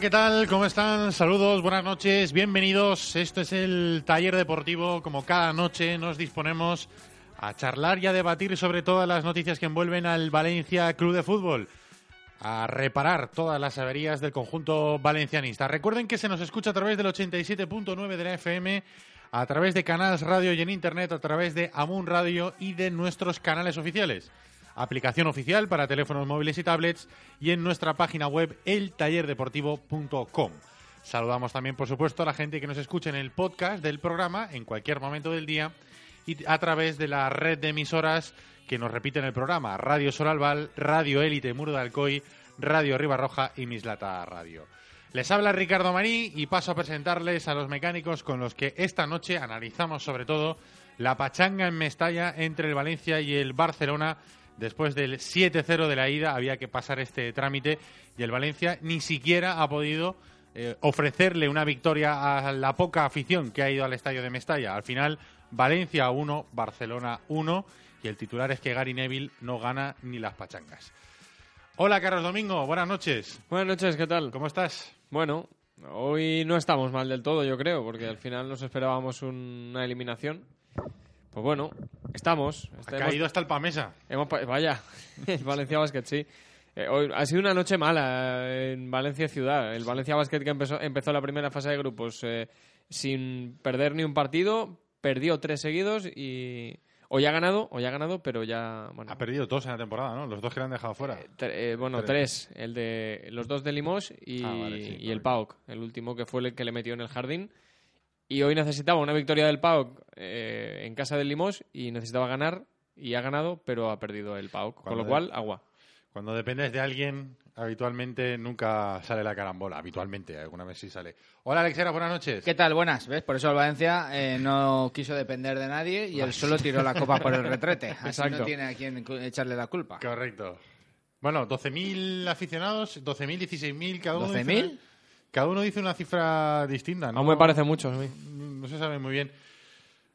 ¿Qué tal? ¿Cómo están? Saludos, buenas noches, bienvenidos. Esto es el taller deportivo. Como cada noche nos disponemos a charlar y a debatir sobre todas las noticias que envuelven al Valencia Club de Fútbol. A reparar todas las averías del conjunto valencianista. Recuerden que se nos escucha a través del 87.9 de la FM, a través de Canales Radio y en Internet, a través de Amun Radio y de nuestros canales oficiales aplicación oficial para teléfonos móviles y tablets y en nuestra página web eltallerdeportivo.com. Saludamos también, por supuesto, a la gente que nos escucha en el podcast del programa en cualquier momento del día y a través de la red de emisoras que nos repiten el programa. Radio Solalval, Radio Élite Muro de Alcoy, Radio Ribarroja y Mislata Radio. Les habla Ricardo Marí y paso a presentarles a los mecánicos con los que esta noche analizamos sobre todo la pachanga en Mestalla entre el Valencia y el Barcelona. Después del 7-0 de la ida había que pasar este trámite y el Valencia ni siquiera ha podido eh, ofrecerle una victoria a la poca afición que ha ido al estadio de Mestalla. Al final, Valencia 1, Barcelona 1 y el titular es que Gary Neville no gana ni las pachangas. Hola, Carlos Domingo, buenas noches. Buenas noches, ¿qué tal? ¿Cómo estás? Bueno, hoy no estamos mal del todo, yo creo, porque al final nos esperábamos una eliminación. Pues bueno, estamos. Ha caído hasta el Pamesa. hemos vaya, el Valencia Basket, sí. Eh, hoy ha sido una noche mala en Valencia Ciudad. El Valencia Basket que empezó, empezó la primera fase de grupos eh, sin perder ni un partido, perdió tres seguidos y hoy ha ganado, hoy ha ganado, pero ya bueno, Ha perdido dos en la temporada, ¿no? Los dos que le han dejado fuera. Eh, bueno, Tres. tres. El de los dos de Limos y, Ah, vale, sí, y el. PAOK, el último que fue el que le metió en el jardín. Y hoy necesitaba una victoria del PAOK eh, en casa del Limos y necesitaba ganar y ha ganado, pero ha perdido el PAOK. Con Cuando lo cual, agua. Cuando dependes de alguien, habitualmente nunca sale la carambola. Habitualmente, alguna vez sí sale. Hola, Alexera, buenas noches. ¿Qué tal? Buenas. ¿Ves? Por eso el Valencia eh, no quiso depender de nadie y él solo tiró la copa por el retrete. Así Exacto. no tiene a quien echarle la culpa. Correcto. Bueno, 12.000 aficionados, 12.000, 16.000, cada uno. dice- ¿12.000? Cada uno dice una cifra distinta, ¿no? Aún me parece mucho. a mí. No se sabe muy bien.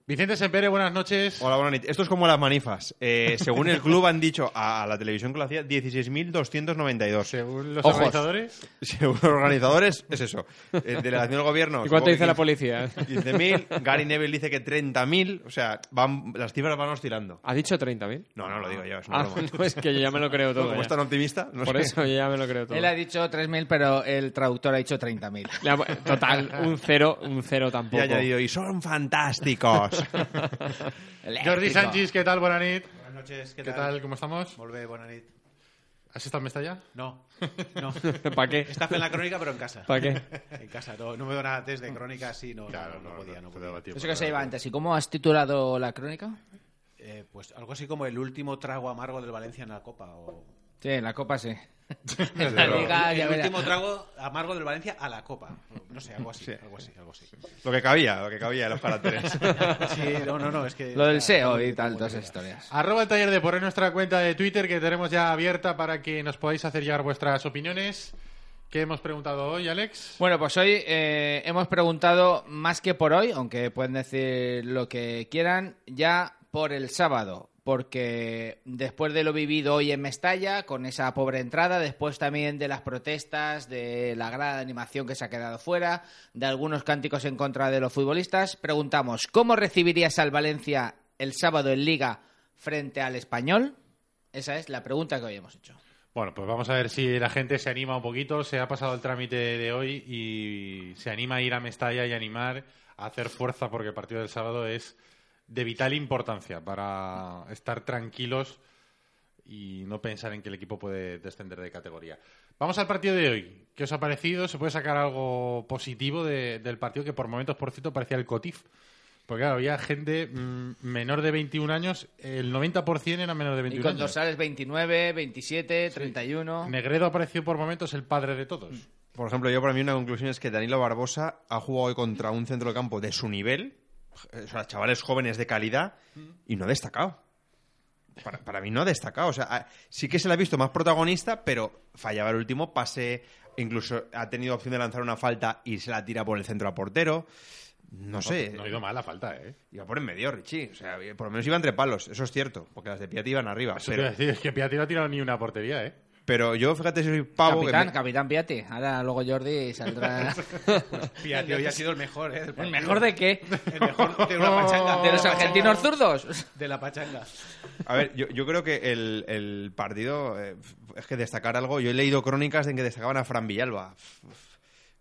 Vicente Sempere, buenas noches. Hola, buenas noches. Esto es como las manifas. Eh, según el club han dicho a, a la televisión que lo hacía, 16.292. Según los Ojos. organizadores, Según los organizadores, es eso. Eh, delegación del gobierno. ¿Y cuánto dice que la policía? 15.000. Gary Neville dice que 30.000. O sea, van, las cifras van oscilando. ¿Ha dicho 30.000? No, no lo digo yo, es una Ah, broma. no, es que yo ya me lo creo todo. Como es tan optimista, no Por sé. eso yo ya me lo creo todo. Él ha dicho 3.000, pero el traductor ha dicho 30.000. Le ha- Total, un cero, un cero Y tampoco. ha añadido, y son fantásticos. Jordi. Sánchez, ¿qué tal? Buenas noches. Buenas noches, ¿Qué tal? ¿Cómo estamos? Bé, bona nit. ¿Has estado en Mestalla? No, no. ¿Para qué? Està fent la crònica, però en casa. ¿Para qué? En casa. No, no me dona test de crònica así, no, no, no, podía, no podía. tiempo. Eso que se iba antes. ¿Y cómo has titulado la crónica? Eh, pues algo así como el último trago amargo del Valencia en la Copa. O... Sí, en la Copa sí. La. Liga, el último trago amargo del Valencia a la Copa. No sé, algo así, algo así, algo así. lo que cabía, lo que cabía en los caracteres. Sí, no, no, no, es que... Lo del SEO y tal, todas esas historias. Arroba el taller de por en nuestra cuenta de Twitter que tenemos ya abierta para que nos podáis hacer llegar vuestras opiniones. ¿Qué hemos preguntado hoy, Alex? Bueno, pues hoy eh, hemos preguntado más que por hoy, aunque pueden decir lo que quieran, ya por el sábado. Porque después de lo vivido hoy en Mestalla, con esa pobre entrada, después también de las protestas, de la gran animación que se ha quedado fuera, de algunos cánticos en contra de los futbolistas, preguntamos, ¿cómo recibirías al Valencia el sábado en Liga frente al Español? Esa es la pregunta que hoy hemos hecho. Bueno, pues vamos a ver si la gente se anima un poquito, se ha pasado el trámite de hoy y se anima a ir a Mestalla y animar, a hacer fuerza porque el partido del sábado es de vital importancia para estar tranquilos y no pensar en que el equipo puede descender de categoría. Vamos al partido de hoy. ¿Qué os ha parecido? ¿Se puede sacar algo positivo de- del partido que por momentos, por cierto, parecía el COTIF? Porque claro, había gente mm, menor de 21 años, el 90% era menor de Y 21 con años. dorsales 29, 27, 31... Negredo apareció por momentos el padre de todos. Por ejemplo, yo para mí una conclusión es que Danilo Barbosa ha jugado hoy contra un centro de campo de su nivel, o sea, chavales jóvenes de calidad, y no ha destacado. Para, para mí no ha destacado. O sea, sí que se le ha visto más protagonista, pero fallaba el último pase, incluso ha tenido opción de lanzar una falta y se la tira por el centro a portero. No sé. No ha ido mal la falta, ¿eh? Iba por en medio, Richie. O sea, por lo menos iba entre palos, eso es cierto, porque las de Piatti iban arriba. Eso Pero, decir, es que Piatti no ha tirado ni una portería, ¿eh? Pero yo, fíjate, si soy pavo. que Capitán, me- Capitán Piatti. Ahora luego Jordi saldrá... Piatti hoy ha sido el mejor, ¿eh? ¿El mejor de qué? El mejor de una pachanga. ¿De los argentinos zurdos? De la pachanga. A ver, yo, yo creo que el, el partido eh, es que destacar algo. Yo he leído crónicas en que destacaban a Fran Villalba.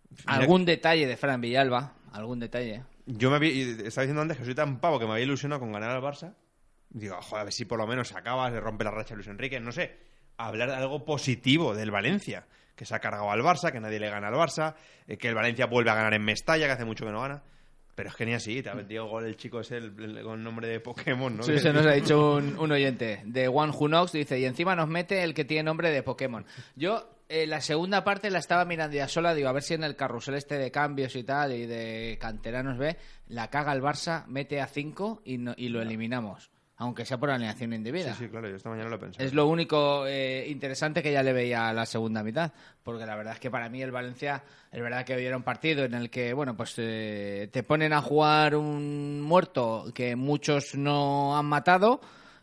Mira, Algún detalle de Fran Villalba, algún detalle. Yo me había, estaba diciendo antes que soy tan pavo que me había ilusionado con ganar al Barça. Digo, joder, a ver si por lo menos acabas de romper la racha de Luis Enrique. No sé, hablar de algo positivo del Valencia. Que se ha cargado al Barça, que nadie le gana al Barça, eh, que el Valencia vuelve a ganar en Mestalla, que hace mucho que no gana. Pero es que ni así, te ha metido gol el chico ese el- el- con nombre de Pokémon, ¿no? Sí, se nos ha dicho un, un oyente de One Who Knows, dice, y encima nos mete el que tiene nombre de Pokémon. Yo, eh, la segunda parte la estaba mirando ya sola, digo, a ver si en el carrusel este de cambios y tal, y de canteranos ve, la caga el Barça, mete a 5 y, no- y lo eliminamos. Aunque sea por alineación indebida. Sí, sí, claro, yo esta mañana lo pensé. Es lo único eh, interesante que ya le veía a la segunda mitad, porque la verdad es que para mí el Valencia, es verdad que hoy era un partido en el que, bueno, pues eh, te ponen a jugar un muerto que muchos no han matado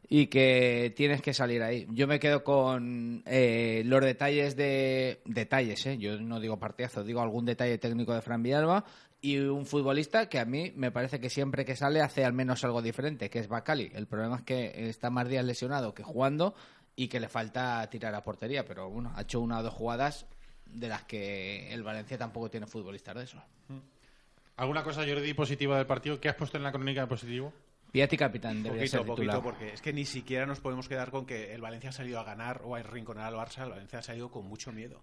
y que tienes que salir ahí. Yo me quedo con eh, los detalles de... Detalles, ¿eh? Yo no digo partidazo, digo algún detalle técnico de Fran Villalba y un futbolista que a mí me parece que siempre que sale hace al menos algo diferente, que es Bacali. El problema es que está más días lesionado que jugando y que le falta tirar a portería, pero bueno, ha hecho una o dos jugadas de las que el Valencia tampoco tiene futbolistas de eso. ¿Alguna cosa, Jordi, positiva del partido? ¿Qué has puesto en la crónica de positivo? Piatti capitán debería Poquito, ser poquito, porque es que ni siquiera nos podemos quedar con que el Valencia ha salido a ganar o a rinconar al Barça. El Valencia ha salido con mucho miedo.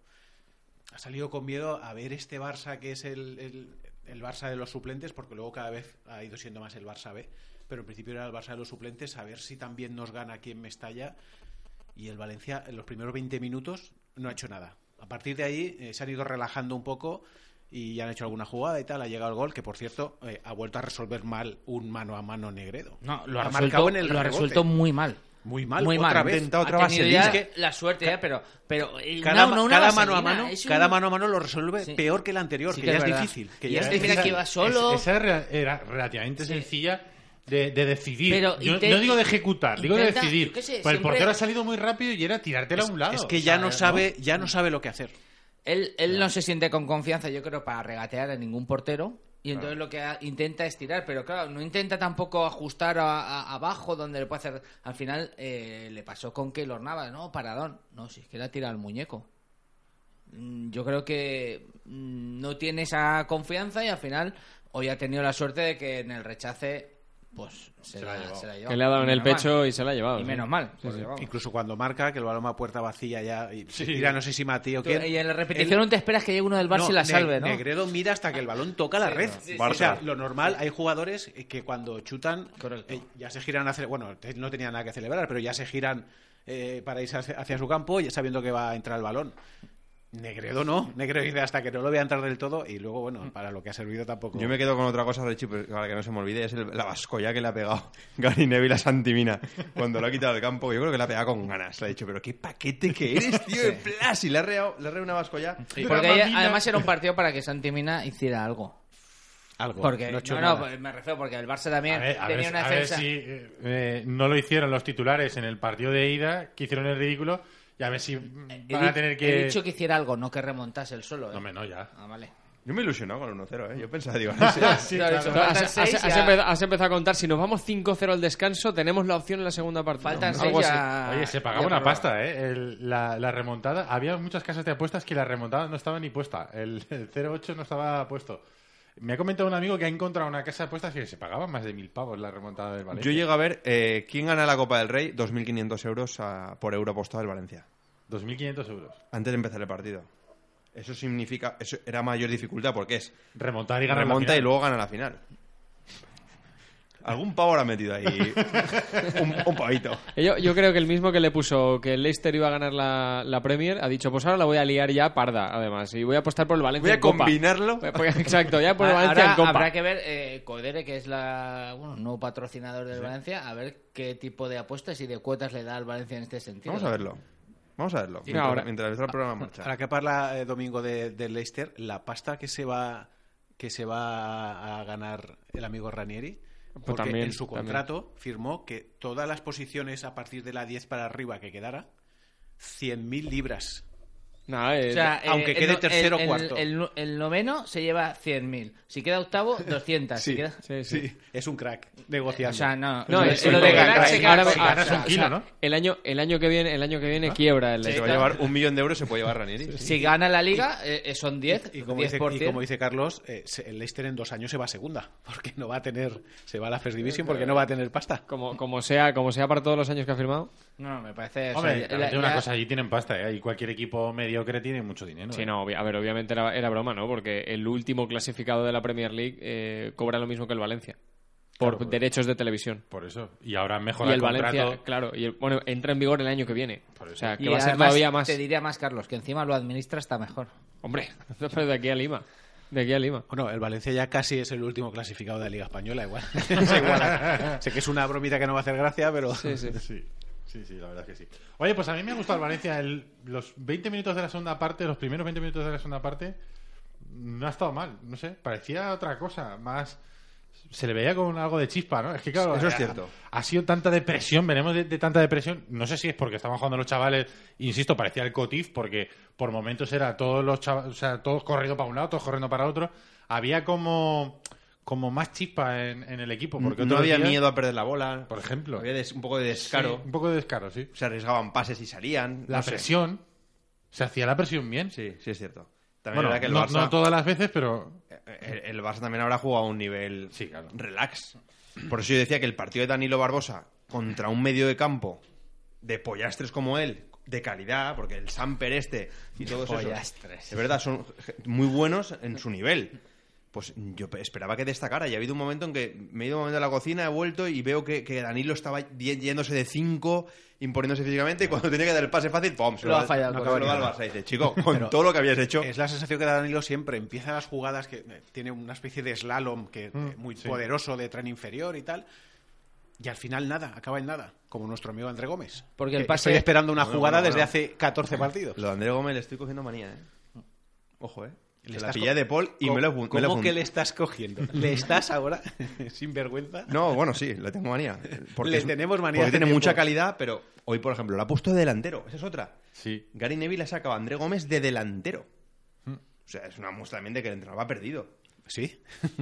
Ha salido con miedo a ver este Barça que es el, el- el Barça de los suplentes, porque luego cada vez ha ido siendo más el Barça B. Pero en principio era el Barça de los suplentes, a ver si también nos gana aquí en Mestalla. Y el Valencia en los primeros 20 minutos no ha hecho nada. A partir de ahí eh, se han ido relajando un poco y ya han hecho alguna jugada y tal. Ha llegado el gol, que por cierto eh, ha vuelto a resolver mal un mano a mano Negredo. No, lo ha, marcado resuelto, en el lo ha resuelto muy mal. Muy mal, muy otra mal. vez. Intenta otra ha tenido vaselina. ya Es la suerte, ya, pero, pero eh, Cada, no, no, una cada mano a mano, un- cada mano a mano lo resuelve Sí. peor que el anterior, Sí que, que ya es difícil. Que Y ya es es que mira difícil. que va solo. Es- esa era, relativamente sencilla de, de decidir. Pero Yo no digo de ejecutar, digo de intenta, decidir. sé, Pues el portero ha salido muy rápido y era tirártela a un lado. Es que ya no ¿sabes, sabe, ya no sabe lo que hacer. Él, él no se siente con confianza, yo creo, para regatear a ningún portero. Y entonces lo que ha- intenta es tirar, pero claro, no intenta tampoco ajustar a- a- abajo donde le puede hacer. Al final eh, le pasó con Keylor Navas, no, paradón. No, si es que la tira al muñeco. Mm, Yo creo que mm, no tiene esa confianza y al final hoy ha tenido la suerte de que en el rechace pues se, la, se la ha llevado. Que le ha dado en el pecho mal. y se la ha llevado. Y sí. menos mal. Sí, sí. Incluso cuando marca, que el balón va a puerta vacía ya y tira, no sé si Mati o quién. Y en la repetición Él- no te esperas que llegue uno del Barça y la Ne- salve, ¿no? Negredo mira hasta que el balón toca la red. sí, sí, o sea, sí. lo normal, hay jugadores que cuando chutan eh, ya se giran a hacer, bueno, no tenía nada que celebrar, pero ya se giran eh, para irse hacia, hacia su campo ya sabiendo que va a entrar el balón. Negredo no, Negredo dice hasta que no lo vea entrar del todo y luego, bueno, para lo que ha servido tampoco. Yo me quedo con otra cosa, Richie, para que no se me olvide, es el- la vascolla que le ha pegado Gary Neville a Santimina cuando lo ha quitado del campo. Yo creo que le ha pegado con ganas. Le ha dicho, pero qué paquete que eres, tío, de plas. Y le ha reado, le ha reado una vascolla. Porque ahí, además era un partido para que Santi Mina hiciera algo. Algo. Porque, no, no, pues me refiero porque el Barça también A ver, a tenía ver- una a ver defensa. si eh, eh, no lo hicieron los titulares en el partido de ida, que hicieron el ridículo, y a ver si He van a tener He que... dicho que hiciera algo, no que remontase el solo. ¿eh? No, hombre, no, ya. Ah, vale. Yo me he ilusionado con el 1-0, ¿eh? Yo pensaba, digo, Claro, has, seis, has- has ya- empezado, has empezado a contar, si nos vamos 5-0 al descanso, tenemos la opción en la segunda parte. Faltan ¿no? así. ya- Oye, se ya pagaba una prórroga. pasta, ¿eh? El- la, la remontada. Había muchas casas de apuestas que la remontada no estaba ni puesta. El, el 0-8 no estaba puesto. Me ha comentado un amigo que ha encontrado una casa de apuestas que se pagaba más de mil pavos la remontada del Valencia. Yo llego a ver eh, quién gana la Copa del Rey, 2.500 euros a- por euro apostado del Valencia, 2.500 euros. antes de empezar el partido. Eso significa, eso era mayor dificultad porque es Remontar y ganar la remonta final. y luego gana la final. Algún pavo habrá metido ahí. un, un pavito. Yo, yo creo que el mismo que le puso que el Leicester iba a ganar la, la Premier ha dicho, pues ahora la voy a liar ya parda, además, y voy a apostar por el Valencia Voy a en combinarlo. Exacto, ya por el Valencia Ahora en Copa. habrá que ver, eh, Codere, que es la, bueno, nuevo patrocinador del Valencia, a ver qué tipo de apuestas y de cuotas le da al Valencia en este sentido. Vamos a verlo. Vamos a verlo. Sí, mientras, ahora. mientras está el programa en marcha. Ahora que parla eh, domingo de, de Leicester, la pasta que se va que se va a ganar el amigo Ranieri, porque Pues también, en su también. contrato firmó que todas las posiciones a partir de la 10 para arriba que quedara, 100.000 libras. Nada, eh, O sea, eh, aunque el quede no- tercero o el- cuarto. El, el- el noveno se lleva 100.000. Si queda octavo, 200. Si Sí. queda- sí, sí. Sí, es un crack negociando. O sea, no. No, lo de- es- lo de es- se ahora- queda si con- ganas o sea, un kilo, ¿no? El año, el año que viene, el año que viene quiebra el Se va a llevar un millón de euros, se puede llevar Ranieri. Si gana la liga, eh, son 10. y como, 10 dice, por y 100. como dice Carlos, eh, el Leicester en dos años se va a segunda, porque no va a tener, se va a la First Division porque no va a tener pasta. Como, como, sea, como sea para todos los años que ha firmado. No, me parece. Hombre, una cosa, allí tienen pasta, ¿eh? Y cualquier equipo mediocre tiene mucho dinero. Sí, ¿eh? no, a ver, obviamente era, era broma, ¿no? Porque el último clasificado de la Premier League eh, cobra lo mismo que el Valencia. Por Claro, pues. derechos de televisión. Por eso. Y ahora Y mejora el el contrato. Valencia, claro, y el- bueno, entra en vigor el año que viene. Por eso. O sea, que y va a ser todavía más. Te diría más, Carlos, que encima lo administra está mejor. Hombre, pero de aquí a Lima. De aquí a Lima. Bueno, el Valencia ya casi es el último clasificado de la Liga Española, igual. Sé que es una bromita que no va a hacer gracia, pero... Sí, sí. Sí, sí, sí, la verdad es que sí. Oye, pues a mí me ha gustado el Valencia. El- los 20 minutos de la segunda parte, los primeros 20 minutos de la segunda parte, no ha estado mal. No sé, parecía otra cosa. Más. Se le veía con algo de chispa, ¿no? Es que, claro. Eso es ha- cierto. Ha, sido tanta depresión, venimos de, de tanta depresión. No sé si es porque estaban jugando los chavales, insisto, parecía el Cotif, porque por momentos era todos los chavales, o sea, todos corriendo para un lado, todos corriendo para otro. Había como. Como más chispa en, en el equipo. Porque no había miedo a perder la bola. Por ejemplo. Había des- un poco de descaro. Sí, un poco de descaro, sí. Se arriesgaban pases y salían. La no sé. presión. Se hacía la presión bien. Sí, sí es cierto. También Bueno, es verdad que el no, Barça, no todas las veces, pero el, el Barça también habrá jugado a un nivel Sí, claro. relax. Por eso yo decía que el partido de Danilo Barbosa contra un medio de campo de pollastres como él, de calidad, porque el Samper este y todos esos, Pollastres. de verdad, son muy buenos en su nivel. Pues yo pe- esperaba que destacara y ha habido un momento en que me he ido un momento a la cocina, he vuelto y veo que, que Danilo estaba yéndose de 5, imponiéndose físicamente y cuando tenía que dar el pase fácil, ¡pum! Se Lo lo, ha fallado, no, lo al dice, chico, con Pero todo lo que habías hecho... Es la sensación que da Danilo siempre. Empieza las jugadas que eh, tiene una especie de slalom que, eh, muy sí. poderoso de tren inferior y tal. Y al final nada, acaba en nada. Como nuestro amigo André Gómez. Porque el pase- Estoy esperando una jugada desde hace 14 partidos. Lo de André Gómez le estoy cogiendo manía, ¿eh? Ojo, ¿eh? Le Se la pillé de Paul y ¿Cómo- me lo, he fun- me lo ¿Cómo que le estás cogiendo? ¿Le estás ahora sin vergüenza? No, bueno, sí, le tengo manía. Porque Le es- tenemos manía Porque tiene tiempo. mucha calidad, pero hoy, por ejemplo, la ha puesto de delantero. Esa es otra. sí. Gary Neville ha sacado a André Gómez de delantero. Hmm. O sea, es una muestra también de que el entrenador va perdido. Sí.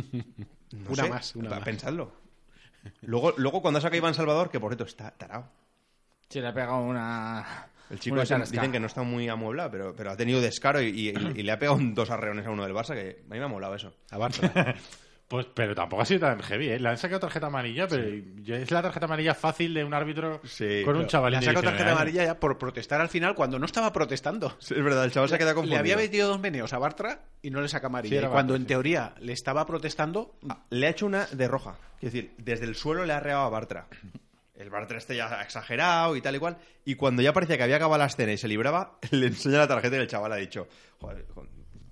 No Una sé, más, una más. Pensadlo. Luego, luego cuando saca a Iván Salvador, que por cierto está tarao. Se le ha pegado una. El chico ese dicen que no está muy amueblado, pero, pero ha tenido descaro y, y- y le ha pegado dos arreones a uno del Barça, que a mí me ha molado eso. A Barça. Pues, pero tampoco ha sido tan heavy, ¿eh? Le han sacado tarjeta amarilla, pero ya es la tarjeta amarilla fácil de un árbitro Sí. con un chaval Le ha sacado 19 tarjeta años. amarilla ya por protestar al final cuando no estaba protestando. Sí, es verdad, el chaval se ha quedado Le confundido. había metido dos meneos a Bartra y no le saca Sí, amarilla. y cuando en sí. teoría le estaba protestando, Ah, Le ha hecho una de roja. Es decir, desde el suelo le ha reado a Bartra. El Bartra este ya ha exagerado y tal y cual. Y cuando ya parecía que había acabado la escena y se libraba, le enseña la tarjeta y el chaval ha dicho, joder,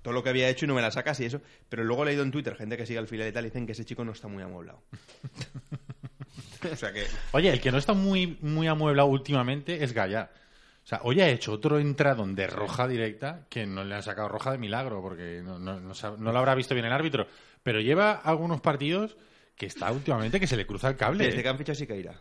todo lo que había hecho y no me la sacas y eso. Pero luego he leído en Twitter gente que sigue al filial y tal y dicen que ese chico no está muy amueblado. o sea que... Oye, el que no está muy, muy amueblado últimamente es Gallá. O sea, hoy ha hecho otro entradón de roja directa que no le han sacado roja de milagro porque no, no, no lo habrá visto bien el árbitro. pero lleva algunos partidos que está últimamente que se le cruza el cable. Desde que han fichado Siqueira.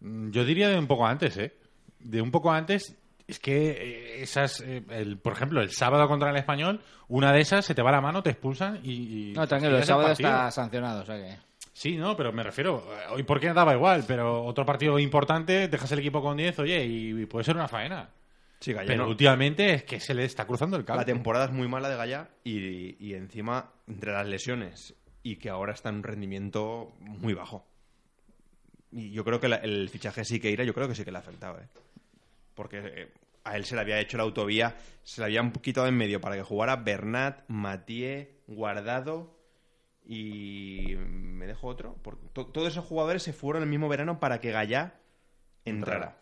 Mm, Yo diría de un poco antes, ¿eh? De un poco antes. Es que eh, esas, eh, el, por ejemplo, el sábado contra el español, una de esas se te va la mano, te expulsan y. y No, tranquilo, el sábado está sancionado, o sea que... Sí, no, pero me refiero. eh, Hoy, ¿por qué daba igual? Pero otro partido importante, dejas el equipo con 10, oye, y, y puede ser una faena. Sí, Gallá Pero no. últimamente es que se le está cruzando el cable. La temporada es muy mala de Gallá y, y encima, entre las lesiones y que ahora está en un rendimiento muy bajo. Y yo creo que la- el fichaje de Siqueira, yo creo que sí que le ha afectado, ¿eh? Porque eh, a él se le había hecho la autovía, se le habían quitado en medio para que jugara Bernat, Matie, Guardado y... ¿Me dejo otro? Porque to- todos esos jugadores se fueron el mismo verano para que Gallá entrara.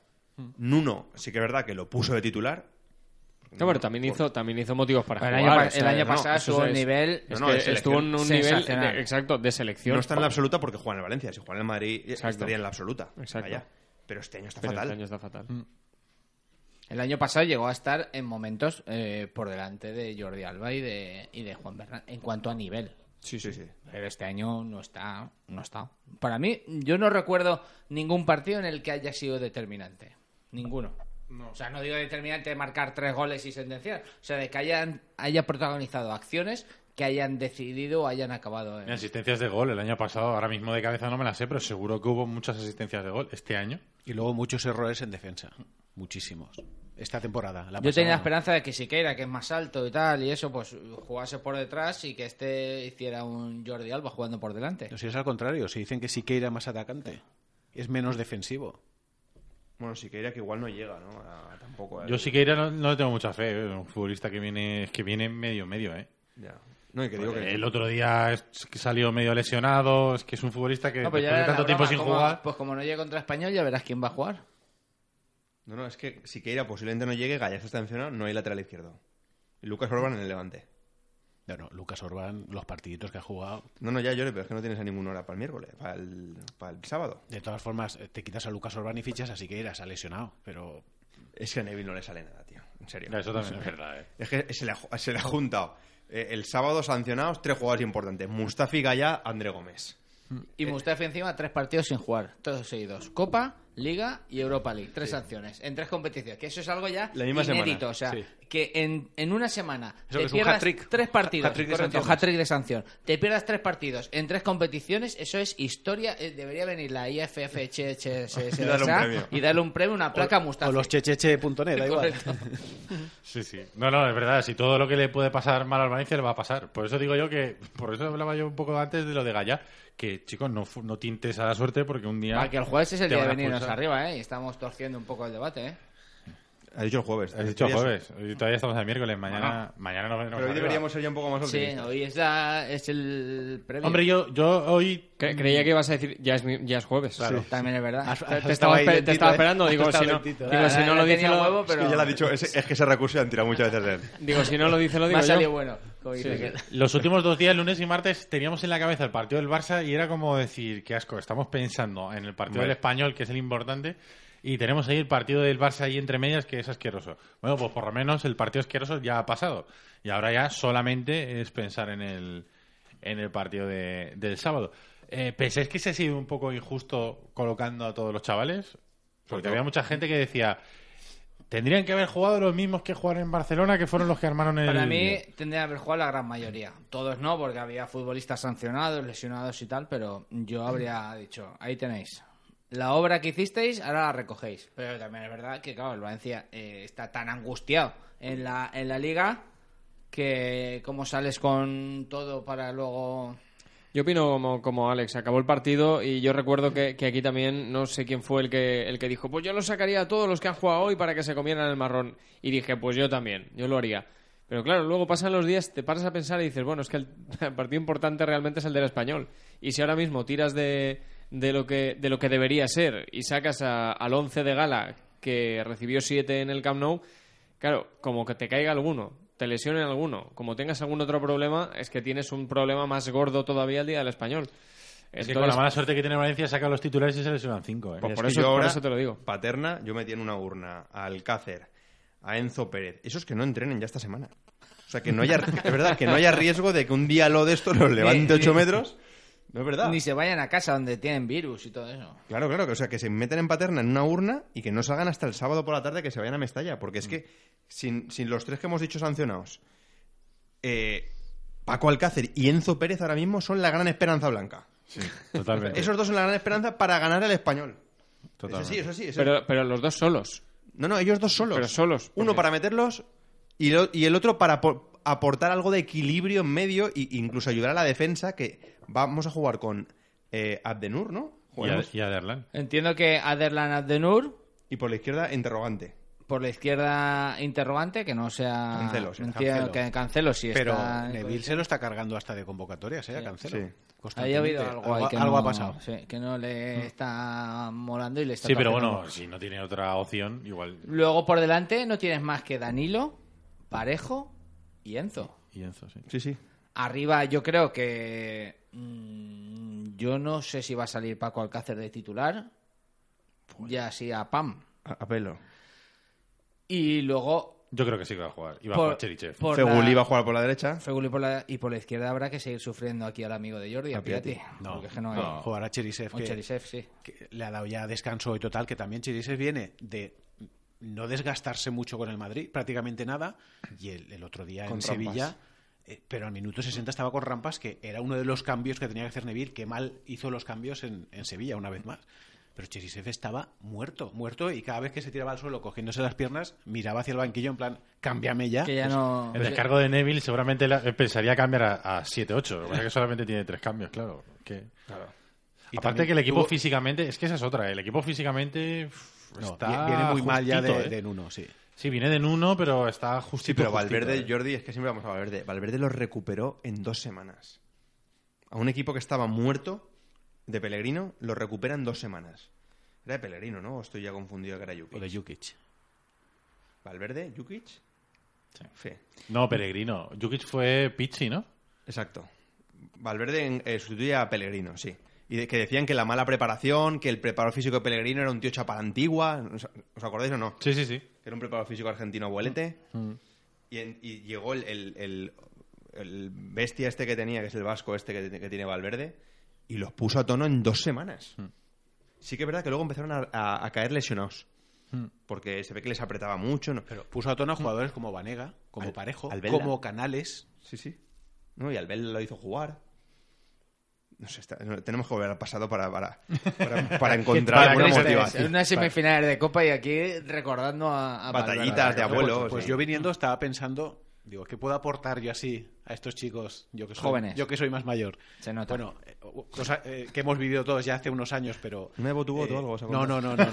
Nuno, sí que es verdad que lo puso de titular. No, pero también hizo, también hizo motivos para El jugar. año, pa- o sea, el año no, pasado estuvo es- un nivel... Es No, no, que de estuvo en un nivel de- exacto de selección. No está en la absoluta porque juega en el Valencia. Si juega en el Madrid, Exacto. estaría en la absoluta. Exacto. Vaya. Pero este año está Pero fatal. este año está fatal. El año pasado llegó a estar en momentos eh, por delante de Jordi Alba y de, y de Juan Bernal en cuanto a nivel. Sí, sí, sí. Pero este año no está, no está. Para mí, yo no recuerdo ningún partido en el que haya sido determinante. Ninguno. O sea, no digo determinante de marcar tres goles y sentenciar. O sea, de que hayan, haya protagonizado acciones que hayan decidido o hayan acabado en... En asistencias de gol el año pasado, ahora mismo de cabeza no me la sé, pero seguro que hubo muchas asistencias de gol este año. Y luego muchos errores en defensa. Muchísimos. Esta temporada. La Yo tenía la no. esperanza de que Siqueira, que es más alto y tal, y eso, pues jugase por detrás y que este hiciera un Jordi Alba jugando por delante. No, si es al contrario. Si dicen que Siqueira es más atacante. Es menos defensivo. Bueno, Siqueira que igual no llega, ¿no? A- tampoco. a- Yo Siqueira no, no le tengo mucha fe, ¿eh? un futbolista que viene que viene medio medio, ¿eh? Ya. No, y que digo que... El otro día es que salió medio lesionado, es que es un futbolista que No, pues después de tanto tiempo sin como- jugar, Pues como no llegue contra Español, ya verás quién va a jugar. No, no, es que Siqueira posiblemente no llegue, Gallas está mencionado, no hay lateral izquierdo. Y Lucas Orban en el Levante. Bueno, Lucas Orbán, los partiditos que ha jugado. No, no, ya llore, pero es que no tienes a ninguna hora para el miércoles, para el, para el sábado. De todas formas, eh, te quitas a Lucas Orbán y fichas a Siqueira. Se ha lesionado. Pero Es que a Neville no le sale nada, tío. En serio. eso también es verdad, ¿eh? Es que se le ha, se le ha juntado eh, el sábado sancionados tres jugadores importantes. Mustafi, Gaya, André Gómez. Y Mustafi encima tres partidos sin jugar, todos seguidos. Copa, Liga y Europa League. Tres sanciones en tres competiciones. Que eso es algo ya La misma inédito. semana, O sea, sí. que en, en una semana Eso te un pierdas hat-trick. tres partidos. Hat-trick de sanción. Te pierdas tres partidos en tres competiciones. Eso es historia. Eh, debería venir la IFFHS Y darle un premio. y darle un premio, una placa a Mustafi. O los checheche.net, da igual. Sí, sí. No, no, es verdad. Si todo lo que le puede pasar mal al Valencia le va a pasar. Por eso digo yo que. Por eso hablaba yo un poco antes de lo de Gaya. Que, chicos, no, no tintes a la suerte porque un día. Ah, que el jueves es el día de venirnos arriba, ¿eh? Y estamos torciendo un poco el debate, ¿eh? Has dicho el jueves. Has dicho es- jueves. Hoy todavía estamos el miércoles. Mañana, mañana nos vendremos Pero hoy arriba. deberíamos ser ya un poco más Sí, optimistas. hoy es, la, es el premio. Hombre, yo, yo hoy. Cre- Creía que ibas a decir, ya es, mi- ya es jueves. Claro. También es verdad. Has- Te, has te estaba, espe- te lentito, estaba ¿eh? esperando, digo, Has si no, lentito, digo, si no no lo dice, lo, huevo, Es pero que ya lo ha dicho, es, es que ese recurso se han tirado muchas veces de él. digo, si no lo dice, lo digo ha salido yo. bueno. Sí. Los últimos dos días, lunes y martes, teníamos en la cabeza el partido del Barça y era como decir, qué asco, estamos pensando en el partido Hombre. del español, que es el importante, y tenemos ahí el partido del Barça ahí entre medias, que es asqueroso. Bueno, pues por lo menos el partido asqueroso ya ha pasado. Y ahora ya solamente es pensar en el, en el partido de- del sábado. Eh, ¿Pensáis que se ha sido un poco injusto colocando a todos los chavales? Porque había mucha gente que decía, tendrían que haber jugado los mismos que jugaron en Barcelona, que fueron los que armaron el... Para mí tendría que haber jugado la gran mayoría. Todos no, porque había futbolistas sancionados, lesionados y tal, pero yo habría dicho, ahí tenéis. La obra que hicisteis, ahora la recogéis. Pero también es verdad que, claro, el Valencia eh, está tan angustiado en la, en la liga que cómo sales con todo para luego... Yo opino como, como Alex, acabó el partido y yo recuerdo que, que aquí también, no sé quién fue el que, el que dijo, pues yo lo sacaría a todos los que han jugado hoy para que se comieran el marrón. Y dije, pues yo también, yo lo haría. Pero claro, luego pasan los días, te paras a pensar y dices, bueno, es que el, el partido importante realmente es el del español. Y si ahora mismo tiras de, de, lo, que, de lo que debería ser y sacas a- al 11 de gala que recibió 7 en el Camp Nou, claro, como que te caiga alguno, te lesionen alguno, como tengas algún otro problema, es que tienes un problema más gordo todavía el día del español. Es que con la mala suerte que tiene Valencia saca los titulares y se lesionan cinco. ¿eh? Pues Es por que eso- yo por ahora, eso te lo digo. Paterna, yo metí en una urna a Alcácer, a Enzo Pérez. Esos que no entrenen ya esta semana. O sea, que no haya, es verdad, que no haya riesgo de que un día lo de esto los levante Ni- 8 ni- metros. No es verdad. Ni se vayan a casa donde tienen virus y todo eso. Claro, claro, que, o sea, que se meten en paterna en una urna y que no salgan hasta el sábado por la tarde que se vayan a Mestalla. Porque es que, sin, sin los tres que hemos dicho sancionados, eh, Paco Alcácer y Enzo Pérez ahora mismo son la gran esperanza blanca. Totalmente. Esos dos son la gran esperanza para ganar el español. Totalmente. Eso sí, eso sí. eso- Pero, pero los dos solos. No, no, ellos dos solos. Pero solos, Uno para meterlos y, lo- y el otro para po- aportar algo de equilibrio en medio e incluso ayudar a la defensa que vamos a jugar con eh, Abdenur, ¿no? Y, Aderlan. Entiendo que Aderlan Abdenur, Y por la izquierda, interrogante. por la izquierda interrogante, que no sea... Cancelo, sí, entiendo Cancelo. que Cancelo sí Pero está... Neville se lo está cargando hasta de convocatorias, ¿eh? A Cancelo. sí. Ahí ha habido algo, ahí que algo no- ha pasado. sí, que no le está molando y le está Sí, pero bueno, si no tiene otra opción, igual. Luego por delante no tienes más que Danilo, Parejo y Enzo. Y Enzo, sí. Sí, sí. Arriba yo creo que... mm, yo no sé si va a salir Paco Alcácer de titular. Ya sí a Pam. A, a pelo. Y luego... Yo creo que sí que va a jugar. Y va a por- jugar Cherichev. por Feguli la- va a jugar por la derecha. Feguli por la- y por la izquierda habrá que seguir sufriendo aquí al amigo de Jordi, a A Piatti. No, porque es que no hay... no, jugará Cherisev, que, Cherisev, sí. que le ha dado ya descanso y total, que también Cherisev viene de no desgastarse mucho con el Madrid, prácticamente nada, y el, el otro día Con en. Sevilla, pero al minuto 60 estaba con rampas, que era uno de los cambios que tenía que hacer Neville, que mal hizo los cambios en, en Sevilla una vez más. Pero Cherisev estaba muerto, muerto, y cada vez que se tiraba al suelo cogiéndose las piernas, miraba hacia el banquillo en plan, cámbiame ya. Que ya no... El descargo de Neville seguramente la- eh, pensaría cambiar a, a 7-8. Lo que pasa es que solamente tiene tres cambios, claro. Que... Y Aparte que el equipo tuvo- físicamente, es que esa es otra, el equipo físicamente No, está viene muy mal ya de, ¿eh? de Nuno, sí. Sí, viene de Nuno, pero está Sí, justito. pero justito, Valverde, ¿eh? Jordi, es que siempre vamos a Valverde. Valverde lo recuperó en dos semanas. A un equipo que estaba muerto de Pellegrino, lo recupera en dos semanas. Era de Pellegrino, ¿no? O estoy ya confundido que era Jukic. O de Jukic. Valverde, Jukic. Sí. No, Peregrino. Jukic fue Pizzi, ¿no? Exacto. Valverde eh, sustituye a Pellegrino, sí. Y de- que decían que la mala preparación, que el preparador físico de Pellegrino era un tío chapa antigua. ¿Os, acordáis o no? Sí, sí, sí. Que era un preparador físico argentino abuelete. Y, en- y llegó el, el- el- el bestia este que tenía, que es el vasco este que, que tiene Valverde, y los puso a tono en dos semanas. Sí que es verdad que luego empezaron a, a- a caer lesionados. Porque se ve que les apretaba mucho. ¿no? Pero puso a tono a jugadores como Vanega, como Al- Parejo, como Canales. Sí, sí. No, y Albel lo hizo jugar. No sé, está- no, tenemos que volver al pasado para, para, para, para encontrar Para alguna motivación. En unas semifinales de Copa y aquí recordando a, a Batallitas Valverde. de abuelos. Pues, pues sí. yo viniendo estaba pensando, digo, ¿qué puedo aportar yo así a estos chicos? Yo que soy, Jóvenes. Yo que soy más mayor. Se nota. Bueno, eh, cosa eh, que hemos vivido todos ya hace unos años, pero... ¿Una de Botuboto eh, o algo? ¿Os no, acordáis? no, no, no.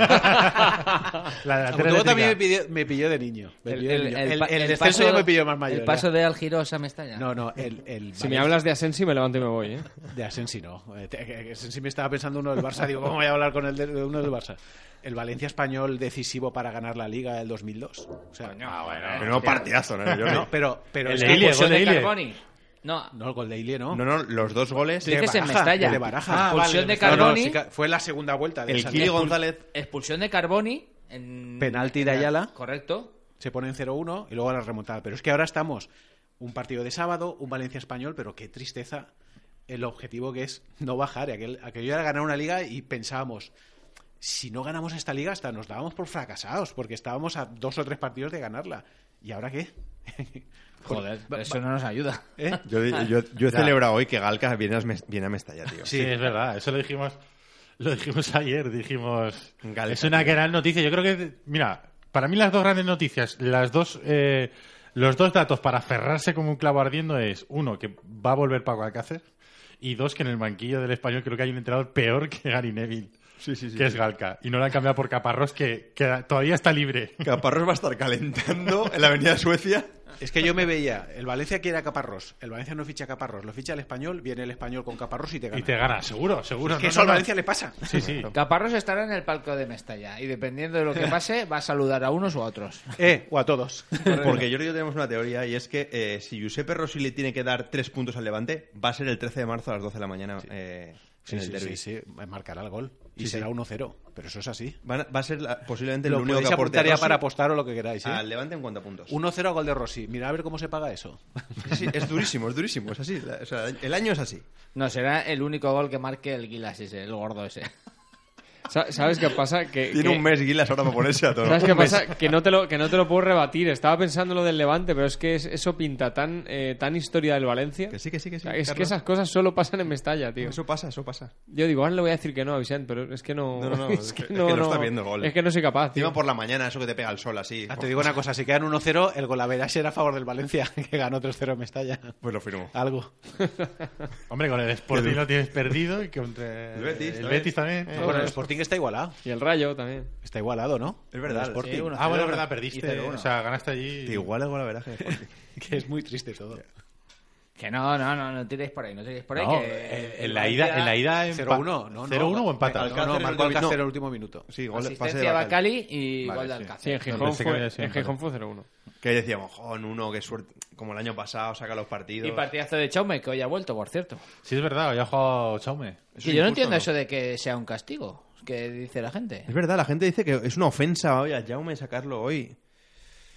La A delantera Botuboto también me, pidió- me pilló de niño. Me El, pilló de el- niño. el El- pa- el el descenso paso- ya me pilló más mayor. El ya. paso de Algiros a Mestalla. No, no, el... el Si me hablas de Asensi, me levanto y me voy, ¿eh? De Asensi no. Eh, te- que- que Asensi me estaba pensando uno del Barça. Digo, ¿cómo voy a hablar con el de, de uno del Barça? El Valencia español decisivo para ganar la Liga del 2002. O sea, Ah, bueno. Pero no partidazo, ¿no? Yo no, pero, pero El es de que- Ilie, gol de de Ilie. Carboni. No, No, el gol de Ilie, ¿no. No, no, los dos goles. Tú dices en Baraja, Mestalla. de Baraja. Expulsión de No, no, Carboni. sí que fue la segunda vuelta. De El esa- Kili Expul- González. expulsión de Carboni. En, Penalti de Ayala. Correcto. Se pone en 0-1 y luego la remontada. Pero es que ahora estamos un partido de sábado, un Valencia español, pero qué tristeza el objetivo que es no bajar. Y aquel, aquello era ganar una liga y pensábamos, si no ganamos esta liga hasta nos dábamos por fracasados, porque estábamos a dos o tres partidos de ganarla. ¿Y ahora qué? Joder, eso no nos ayuda. ¿Eh? Yo, yo, yo he Ya. celebrado hoy que Galca viene a, viene a Mestalla, tío. Sí, es verdad. Eso lo dijimos, lo dijimos ayer. Dijimos. Galca, es una tío. gran noticia. Yo creo que, mira, para mí las dos grandes noticias, las dos, eh, los dos datos para aferrarse como un clavo ardiendo es uno que va a volver Paco Alcácer y dos que en el banquillo del español creo que hay un entrenador peor que Gary Neville. Que es Galca. Y no lo han cambiado por Caparrós, que, que todavía está libre. Caparrós va a estar calentando en la avenida de Suecia. Es que yo me veía, el Valencia quiere a Caparrós, el Valencia no ficha a Caparrós, lo ficha el español, viene el español con Caparrós y te gana. Y te gana, seguro, seguro. Es que No, eso no, al no. Valencia le pasa. Sí, sí. Caparrós estará en el palco de Mestalla y dependiendo de lo que pase va a saludar a unos u a otros. Eh, o a todos. Porque yo y yo tenemos una teoría y es que eh, si Giuseppe Rossi le tiene que dar tres puntos al Levante, va a ser el 13 de marzo a las 12 de la mañana eh, Sí, en el sí, sí, marcará el gol. Y Sí, será sí. 1-0. pero eso es así. Van a- va a ser la- posiblemente Lo el único que aporte Rossi para apostar o lo que queráis. ¿eh? al Levante en cuanto a puntos. 1-0 a gol de Rossi. Mira a ver cómo se paga eso. Sí, sí, es durísimo, es durísimo, es así. La- o sea, el año es así. No, será el único gol que marque el Gilas ese, el gordo ese. Sa- ¿Sabes qué pasa? Que, Tiene que- un mes Gilas ahora para ponerse a todo. ¿Sabes qué pasa? Que no, te lo, que no te lo puedo rebatir. Estaba pensando en lo del Levante, pero es que es- eso pinta tan, eh, tan historia del Valencia. Que sí, que sí, que sí. Es que Carlos. esas cosas solo pasan en Mestalla, tío. Eso pasa, eso pasa. Yo digo, ahora le voy a decir que no a Vicente, pero es que no. No, no, no, es que que- no, es que no no. está viendo gol. Es que no soy capaz. Encima tío. por la mañana, eso que te pega el sol así. Ah, te digo una cosa, si quedan 1-0, el golaveras era a favor del Valencia, que ganó 3-0 en Mestalla. Pues lo firmo. Algo. Hombre, con el Sporting lo tienes perdido y contra El Betis el también. Betis también. Eh, Bueno, el Sporting está igualado. Y el Rayo también. Está igualado, ¿no? Es verdad, El Sporting. sí, Ah, bueno, es 0-1 verdad, perdiste. 0-1. O sea, ganaste allí. Te igual el golaveraje. Que es muy triste todo. Que no, no, no, no tiréis por ahí, no tiréis por ahí. No, que en, en la ida, en la ida empa- 0-1, no, no. 0-1 o empata. No, Alcácer no, marcó el último- Alcácer en no. el último minuto. Sí, gol, pase de Asistencia Bacali. Bacali y Vale, gol de. Alcácer. Sí, en Gijón, fue, en. Gijón fue 0-1. Que decíamos, joder, uno, que suerte. Como el año pasado, saca los partidos. Y partidazo de Chaume, que hoy ha vuelto, por cierto. Sí, es verdad, hoy ha jugado Chaume. Eso Y yo no entiendo eso de que sea un castigo, que dice la gente. Es verdad, la gente dice que es una ofensa hoy a Jaume sacarlo hoy.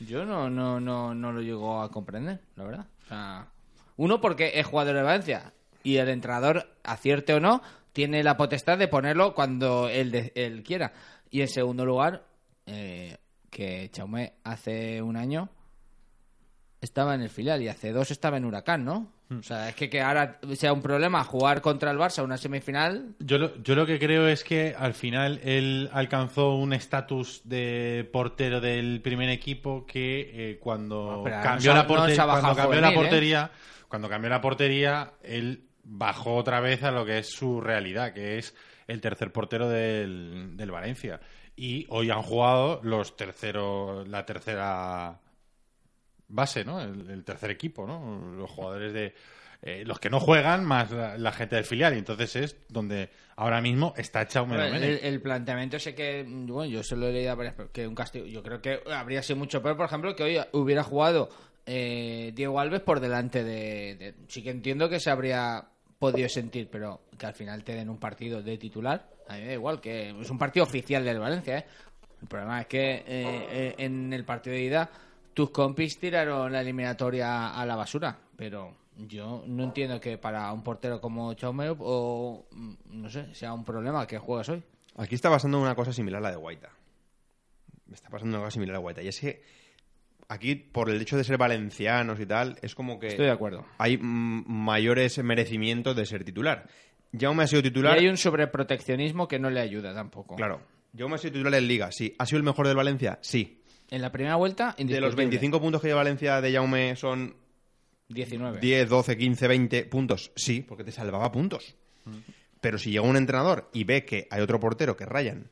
Yo no, no, no, no lo llego a comprender, la verdad. O sea, uno, porque es jugador de Valencia y el entrenador, acierte o no, tiene la potestad de ponerlo cuando él, de- él quiera. Y en segundo lugar, eh, que Chaume hace un año estaba en el filial y hace dos estaba en Huracán, ¿no? O sea, es que, que ahora sea un problema jugar contra el Barça una semifinal. Yo lo, yo lo que creo es que al final él alcanzó un estatus de portero del primer equipo que eh, cuando No, no cambió la, no cuando cambió ¿eh? portería, cuando cambió la portería, él bajó otra vez a lo que es su realidad, que es el tercer portero del, del Valencia. Y hoy han jugado los terceros, la tercera base, ¿no? El, el tercer equipo, ¿no? Los jugadores de eh, los que no juegan más la, la gente del filial y entonces es donde ahora mismo está Chaume Domenech. el, el planteamiento sé que, bueno, yo se lo he leído a varias que un castigo. Yo creo que habría sido mucho peor, por ejemplo, que hoy hubiera jugado eh, Diego Alves por delante de, de- Sí que entiendo que se habría podido sentir, pero que al final te den un partido de titular, a mí me da igual, que es un partido oficial del Valencia, ¿eh? El problema es que eh, eh, en el partido de ida tus compis tiraron la eliminatoria a la basura, pero yo no entiendo que para un portero como Chaume o mm, no sé, sea un problema que juegas hoy. Aquí está pasando una cosa similar a la de Guaita. Me está pasando una cosa similar a Guaita. Y es que aquí, por el hecho de ser valencianos y tal, es como que Estoy de acuerdo. hay mayores merecimientos de ser titular. Jaume ha sido Y titular. hay un sobreproteccionismo que no le ayuda tampoco. Claro. Jaume ha sido titular en Liga, sí. ¿Ha sido el mejor del Valencia? Sí. En la primera vuelta, De los indiscutible. 25 puntos que lleva Valencia de Jaume son 19. 10, 12, 15, 20 puntos. Sí, porque te salvaba puntos. Pero si llega un entrenador y ve que hay otro portero que Ryan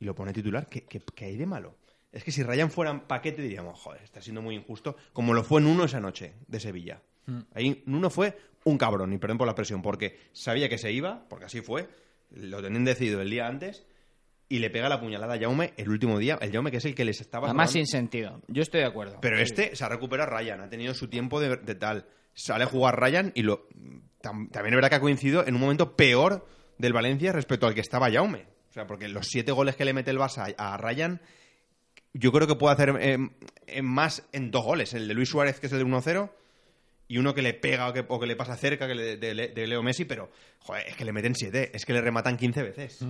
y lo pone titular, ¿qué, qué- qué hay de malo? Es que si Ryan fuera paquete diríamos, joder, está siendo muy injusto, como lo fue Nuno esa noche de Sevilla. Ahí Nuno fue un cabrón, y perdón por la presión, porque sabía que se iba, porque así fue, lo tenían decidido el día antes, y le pega la puñalada a Jaume el último día, el Jaume que es el que les estaba... Además, salvando. sin sentido. Yo estoy de acuerdo. Pero este se ha recuperado Ryan, ha tenido su tiempo de, de tal. Sale a jugar Ryan y lo tam- también es verdad que ha coincidido en un momento peor del Valencia respecto al que estaba Jaume. O sea, porque los siete goles que le mete el Barça a, a Ryan, yo creo que puede hacer eh, eh, más en dos goles. El de Luis Suárez, que es el de 1-0, y uno que le pega o que, o que le pasa cerca que le- de, de- de Leo Messi, pero joder, es que le meten siete, es que le rematan 15 veces.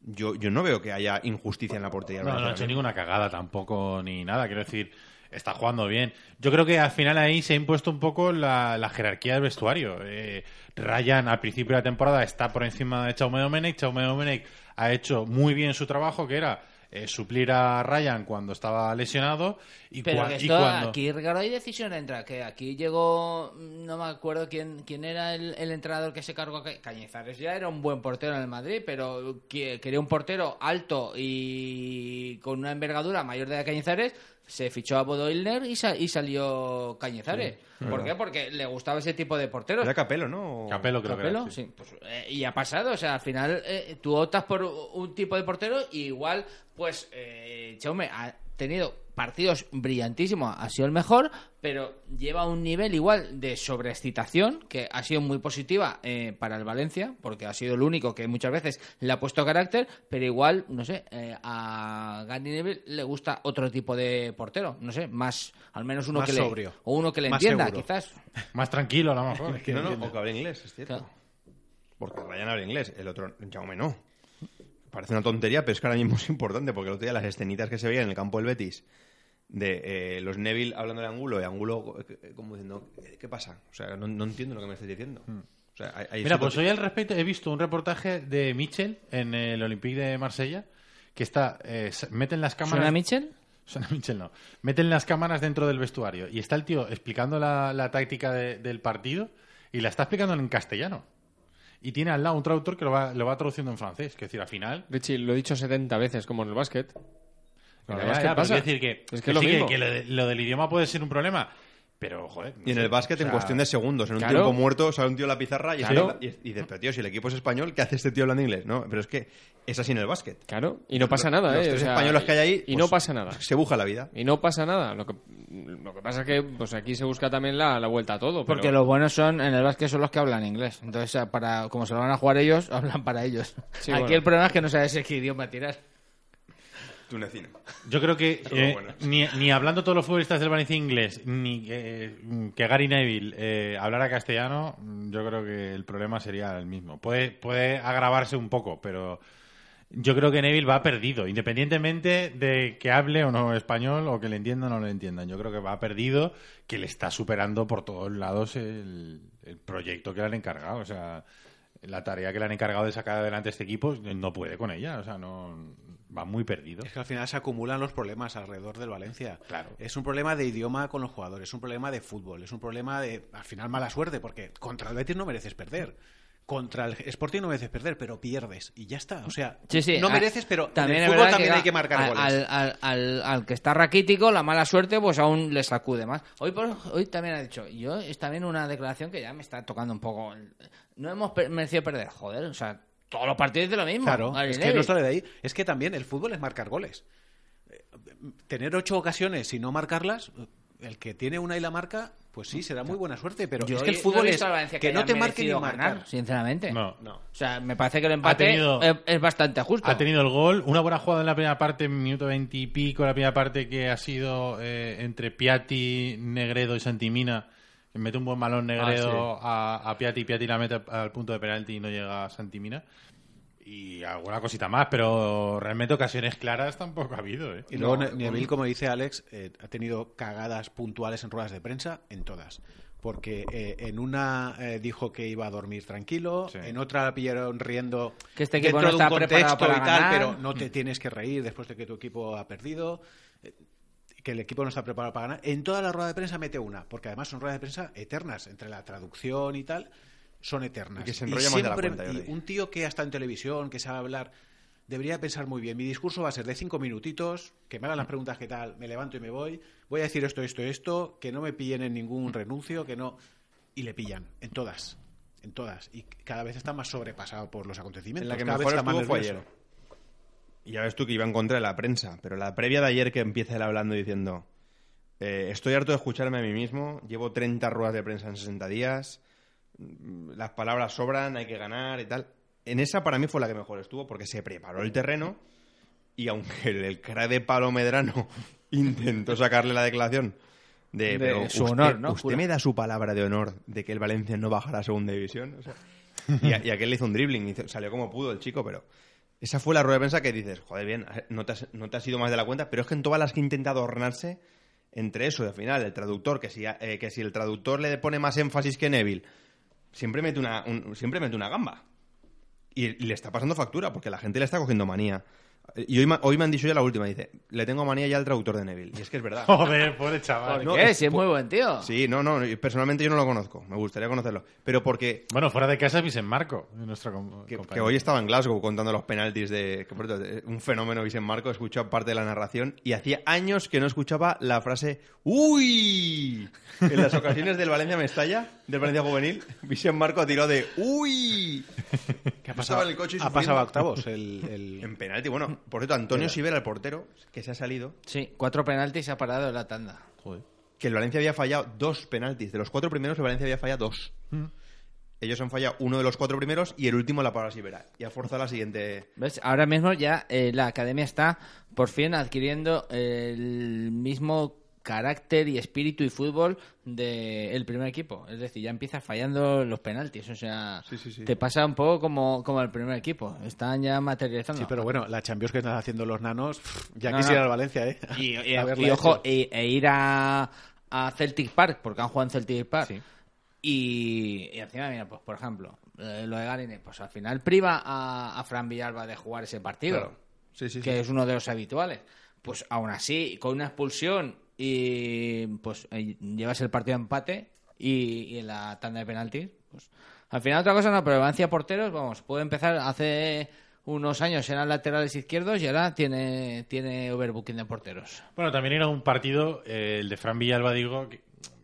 Yo, yo no veo que haya injusticia en la portería. No, no ha hecho ninguna cagada tampoco ni nada. Quiero decir, está jugando bien. Yo creo que al final ahí se ha impuesto un poco la, la jerarquía del vestuario. Eh, Ryan al principio de la temporada está por encima de Chaume Domenech. Chaume Domenech ha hecho muy bien su trabajo, que era eh, suplir a Ryan cuando estaba lesionado. Y, Pero cua- que y cuando... aquí, Ricardo, hay decisión entra. Que aquí llegó, no me acuerdo quién, quién era el, el entrenador que se cargó. Ca- Cañizares ya era un buen portero en el Madrid, pero que- quería un portero alto y con una envergadura mayor de la de Cañizares. Se fichó a Bodo Illner y, sa- y salió Cañizares. ¿Por qué? Porque le gustaba ese tipo de porteros. Era Capelo, ¿no? Capelo creo Capelo, que era. sí. sí. Pues, eh, y ha pasado, o sea, al final eh, tú optas por un tipo de portero y igual, pues, eh, Chaume ha tenido partidos brillantísimos, ha sido el mejor, pero lleva un nivel igual de sobreexcitación que ha sido muy positiva eh, para el Valencia, porque ha sido el único que muchas veces le ha puesto carácter, pero igual, no sé, eh, a Gary Neville le gusta otro tipo de portero, no sé, más, al menos uno Más que sobrio. le o uno que le Más entienda, seguro. quizás. Más tranquilo, a lo mejor. es que No, no, o que habla inglés, es cierto. Claro. Porque Ryan habla inglés, el otro, Jaume no. Parece una tontería, pero es que ahora mismo es importante, porque el otro día las escenitas que se veían en el campo del Betis, de eh, los Neville hablando de Angulo y Angulo eh, como diciendo, "Eh, ¿qué pasa? O sea, no, no entiendo lo que me estás diciendo. O sea, hay- hay Mira, pues hoy al respecto he visto un reportaje de Mitchell en el Olympique de Marsella que está eh, meten las cámaras ¿Suena Mitchell? Suena Mitchell, no. Meten las cámaras dentro del vestuario y está el tío explicando la, la táctica de- del partido y la está explicando en castellano. Y tiene al lado un traductor que lo va, lo va traduciendo en francés. Que es decir, al final. Richie, lo he dicho 70 veces, como en el básquet. Ya, ya, pero pasa. decir que, Es que lo sí, que- mismo. que lo, de- lo del idioma puede ser un problema. Pero, joder. no Y en sé, el básquet, o sea, en cuestión de segundos, en un claro. tiempo muerto, sale un tío a la pizarra y, Claro. y, y dices, pero tío, si el equipo es español, ¿qué hace este tío hablando inglés? No, pero es que es así en el básquet. Claro, y no pasa Los- nada, los ¿eh? tres O sea, españoles que hay ahí, Y pues, no pasa nada. Se buja la vida. Y no pasa nada. Lo que, lo que pasa es que pues aquí se busca también la, la vuelta a todo. pero- Porque los buenos son, en el básquet son los que hablan inglés. Entonces, para, como se lo van a jugar ellos, hablan para ellos. Sí, Aquí bueno. el problema es que no sabes qué idioma tirar. Tunecino. Yo creo que eh, ni, ni hablando todos los futbolistas del Valencia inglés, ni que, que Gary Neville eh, hablara castellano, mm, yo creo que el problema sería el mismo. Puede, puede agravarse un poco, pero yo creo que Neville va perdido, independientemente de que hable o no español o que le entiendan o no le entiendan. Yo creo que va perdido, que le está superando por todos lados el, el proyecto que le han encargado. O sea, la tarea que le han encargado de sacar adelante este equipo, no puede con ella. O sea, no va muy perdido. Es que al final se acumulan los problemas alrededor del Valencia. Claro. Es un problema de idioma con los jugadores, es un problema de fútbol, es un problema de, al final, mala suerte, porque contra el Betis no mereces perder. Contra el Sporting no mereces perder, pero pierdes. Y ya está. O sea, Sí, sí, no a- mereces, pero también en el fútbol también que hay que marcar al, goles. Al, al- al- al que está raquítico, la mala suerte, pues aún le sacude más. Hoy, por- hoy también ha dicho, yo es también una declaración que ya me está tocando un poco. No hemos merecido perder, joder, o sea, todos los partidos de lo mismo. Claro, es que no sale de ahí. Es que también el fútbol es marcar goles. Tener ocho ocasiones y no marcarlas, el que tiene una y la marca, pues sí, será muy buena suerte, pero Yo es que el no fútbol es que no te marque ni marcar. ganar, sinceramente. No. O sea, me parece que el empate tenido- es, es bastante justo. Ha tenido el gol, una buena jugada en la primera parte, minuto veintipico, la primera parte que ha sido eh, entre Piatti, Negredo y Santimina. Mete un buen balón Negredo a, a Piatti, Piatti la mete al punto de penalti y no llega a Santimina. Y alguna cosita más, pero realmente ocasiones claras tampoco ha habido. ¿eh? Y luego Neville, como dice Alex, eh, ha tenido cagadas puntuales en ruedas de prensa, en todas. Porque eh, en una eh, dijo que iba a dormir tranquilo, Sí. en otra la pillaron riendo Que este equipo dentro no de un está contexto para y tal, ganar. pero no te tienes que reír después de que tu equipo ha perdido. Que el equipo no está preparado para ganar. En toda la rueda de prensa mete una, porque además son ruedas de prensa eternas, entre la traducción y tal, son eternas. Y que se enrolla más de la cuenta, y un tío que ha estado en televisión, que sabe hablar, debería pensar muy bien. Mi discurso va a ser de cinco minutitos, que me hagan las preguntas que tal, me levanto y me voy, voy a decir esto, esto, esto, que no me pillen en ningún renuncio, que no... Y le pillan, en todas, en todas. Y cada vez está más sobrepasado por los acontecimientos. En la que cada mejor vez está más nervioso. ayer. Y ya ves tú que iba en contra de la prensa, pero la previa de ayer que empieza él hablando diciendo eh, estoy harto de escucharme a mí mismo, llevo 30 ruedas de prensa en 60 días, mm, las palabras sobran, hay que ganar y tal. En esa para mí fue la que mejor estuvo porque se preparó el terreno y aunque el, el crack de Palo Medrano intentó sacarle la declaración de, De pero su usted- honor, ¿no? ¿Usted Jura. me da su palabra de honor de que el Valencia no bajará a segunda división? O sea, y, a- y aquel le hizo un dribbling, hizo- salió como pudo el chico, pero esa fue la rueda de prensa que dices, joder, bien, no te, has, no te has ido más de la cuenta, pero es que en todas las que he intentado adornarse, entre eso y al final el traductor, que si, eh, que si el traductor le pone más énfasis que Neville, siempre mete una, un- siempre mete una gamba. Y, y le está pasando factura, porque la gente le está cogiendo manía. Y hoy, me- hoy me han dicho ya la última, dice, le tengo manía ya al traductor de Neville. Y es que es verdad. Joder, pobre chaval. ¿Por no, qué? es- Si es muy buen tío. Sí, no, no, personalmente yo no lo conozco, me gustaría conocerlo. Pero porque Bueno, fuera de casa, Marco, nuestro com- que, compañero. que hoy estaba en Glasgow contando los penaltis de. Que, por cierto, un fenómeno, Vicent Marco, escuchó parte de la narración y hacía años que no escuchaba la frase ¡Uy! En las ocasiones del Valencia Mestalla, del Valencia Juvenil, Vicent Marco tiró de ¡Uy! ¿Qué ha Estaba pasado? en el coche y ha pasado a octavos el, el- En penalti, bueno, por cierto, Antonio Sivera, el portero, que se ha salido, Sí, cuatro penaltis se ha parado en la tanda. que el Valencia había fallado dos penaltis. De los cuatro primeros, el Valencia había fallado dos. Mm. Ellos han fallado uno de los cuatro primeros y el último la para Sivera. Y ha forzado la siguiente. ¿Ves? Ahora mismo ya eh, la academia está por fin adquiriendo el mismo carácter y espíritu y fútbol del primer equipo. Es decir, ya empieza fallando los penaltis. O sea, Sí, sí, sí. te pasa un poco como, como el primer equipo. Están ya materializando. Sí, pero bueno, la Champions que están haciendo los nanos, ya No, quisiera no. el Valencia, ¿eh? Y, y- Haberla y, ojo, e, e ir a, a Celtic Park, porque han jugado en Celtic Park. Y, y encima, mira, pues por ejemplo, eh, lo de Garini, pues al final priva a, a Fran Villalba de jugar ese partido, Claro. Que es uno de los habituales. Pues aún así, con una expulsión y pues llevas el partido a empate y, en la tanda de penaltis, pues al final otra cosa no, pero Valencia porteros, vamos, puede empezar hace unos años eran laterales izquierdos y ahora tiene tiene overbooking de porteros. Bueno, también era un partido, eh, el de Fran Villalba, digo,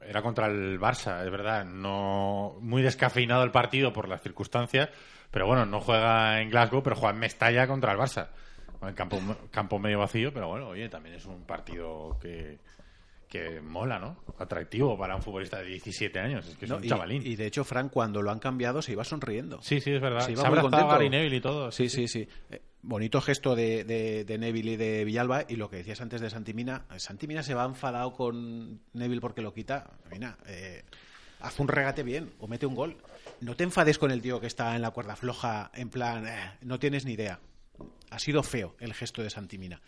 era contra el Barça, es verdad. No muy descafeinado el partido por las circunstancias, pero bueno, no juega en Glasgow, pero juega en Mestalla contra el Barça. En campo, campo medio vacío, pero bueno, oye, también es un partido que, que mola, ¿no? Atractivo para un futbolista de 17 años, es que es No, un y, chavalín. y de hecho, Frank, cuando lo han cambiado, se iba sonriendo. Sí, sí, es verdad. Se iba Se ha muy contento. Gary Neville y todo. Sí, sí, sí. Eh, bonito gesto de, de, de Neville y de Villalba. Y lo que decías antes de Santimina, eh, Santimina se va enfadado con Neville porque lo quita. Mira, eh, haz un regate bien o mete un gol. No te enfades con el tío que está en la cuerda floja, en plan, eh, no tienes ni idea. Ha sido feo el gesto de Santimina.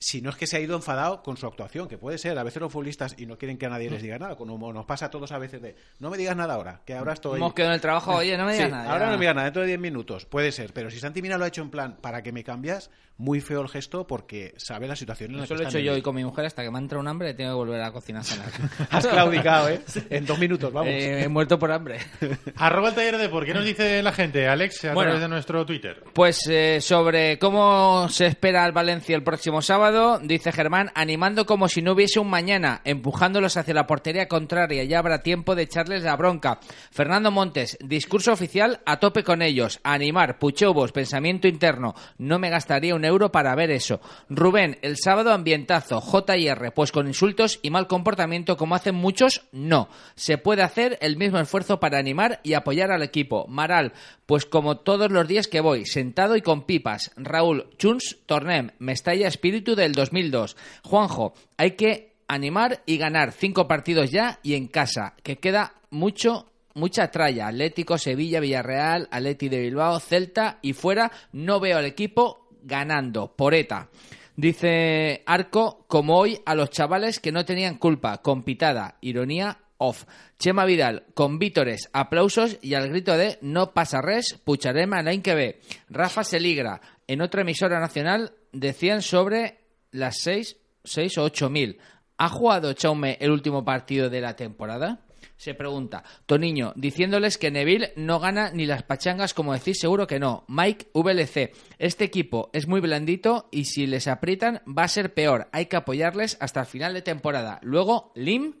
Si no es que se ha ido enfadado con su actuación, que puede ser, a veces los futbolistas y no quieren que a nadie les diga nada, como nos pasa a todos a veces de, no me digas nada ahora, que ahora estoy... Hemos quedado en el trabajo, oye, no me digas Sí, nada. Ahora ya. no me digas nada, dentro de 10 minutos. Puede ser, pero si Santi Mina lo ha hecho en plan para que me cambias, muy feo el gesto porque sabe la situación en la Eso que lo he hecho yo Neville. y con mi mujer hasta que me ha entrado un hambre tengo que volver a la cocina a cenar. Has claudicado, ¿eh? En dos minutos, vamos. Eh, he muerto por hambre. Arroba el taller de por qué nos dice la gente, Alex, a Bueno. través de nuestro Twitter. Pues eh, sobre cómo se espera al Valencia el próximo sábado, dice Germán, animando como si no hubiese un mañana, empujándolos hacia la portería contraria, ya habrá tiempo de echarles la bronca. Fernando Montes, discurso oficial, a tope con ellos, animar, puchobos, pensamiento interno, no me gastaría un euro para ver eso. Rubén, el sábado ambientazo, JR, pues con insultos y mal comportamiento como hacen muchos, no. Se puede hacer el mismo esfuerzo para animar y apoyar al equipo. Maral, pues como todos los días que voy, sentado y con pipas. Raúl, Chuns, Tornem, Mestalla Espíritu del 2002. Juanjo, hay que animar y ganar cinco partidos ya y en casa, que queda mucho mucha tralla. Atlético, Sevilla, Villarreal, Atleti de Bilbao, Celta y fuera no veo al equipo ganando. Poreta. Dice Arco, como hoy a los chavales que no tenían culpa, con pitada, ironía, off. Chema Vidal, con vítores, aplausos y al grito de no pasa res, pucharem a la ve. Rafa Seligra, en otra emisora nacional, decían sobre las seis, seis o ocho mil. ¿Ha jugado Chaume el último partido de la temporada? Se pregunta. Toniño, diciéndoles que Neville no gana ni las pachangas como decís, seguro que no. Mike VLC, este equipo es muy blandito y si les aprietan va a ser peor. Hay que apoyarles hasta el final de temporada. Luego, Lim,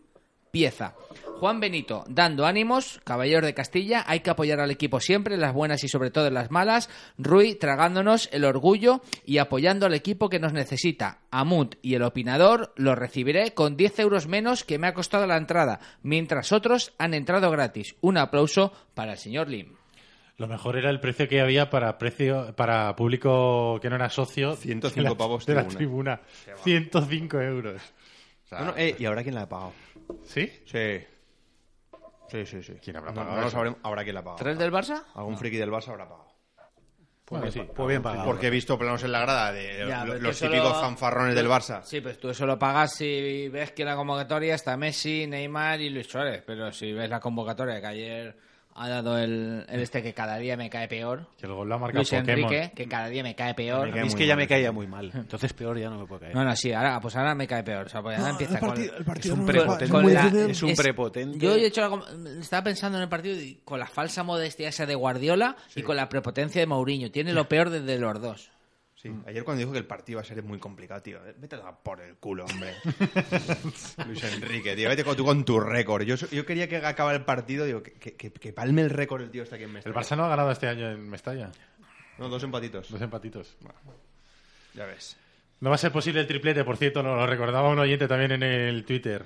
pieza. Juan Benito, dando ánimos, caballero de Castilla, hay que apoyar al equipo siempre, en las buenas y sobre todo en las malas. Rui, tragándonos el orgullo y apoyando al equipo que nos necesita. Amut y el opinador lo recibiré con 10 euros menos que me ha costado la entrada, mientras otros han entrado gratis. Un aplauso para el señor Lim. Lo mejor era el precio que había para precio para público que no era socio. 105 de la, pavos de la tribuna. tribuna. 105 euros. O sea, Bueno, eh, ¿y ahora quién la ha pagado? ¿Sí? Sí. Sí, sí, sí. ¿Quién habrá No- pagado No, lo eso? sabremos. Ahora quién la ha pagado. ¿Tres del Barça? Algún friki del Barça habrá pagado. Bueno, sí. Pues bien pagado. Porque he visto planos en la grada de Ya, lo- pero los solo- típicos fanfarrones del Barça. Sí, pues tú eso lo pagas si ves que en la convocatoria está Messi, Neymar y Luis Suárez. Pero si ves la convocatoria que ayer ha dado el, el este que cada día me cae peor. Que el gol lo ha marcado Luis Pokémon. Enrique, que cada día me cae peor. A mí es que ya mal, me sí. caía muy mal. Entonces peor ya no me puede caer. No, no, sí, ahora, pues ahora me cae peor. O sea, pues ahora empieza con... es un prepotente. con la- es un es- prepotente. Yo he hecho la estaba pensando en el partido y con la falsa modestia esa de Guardiola y con la prepotencia de Mourinho. Tiene lo peor desde los dos. Sí, ayer cuando dijo que el partido iba a ser muy complicado, tío. Vete a dar por el culo, hombre. Luis Enrique, tío. Vete con, tú con tu récord. Yo, yo quería que acabara el partido, digo, que, que- que- que palme el récord el tío está aquí en El Mestalla. Barça no ha ganado este año en Mestalla. No, dos empatitos. Dos empatitos. Ya ves. No va a ser posible el triplete, por cierto, lo, lo recordaba un oyente también en el Twitter.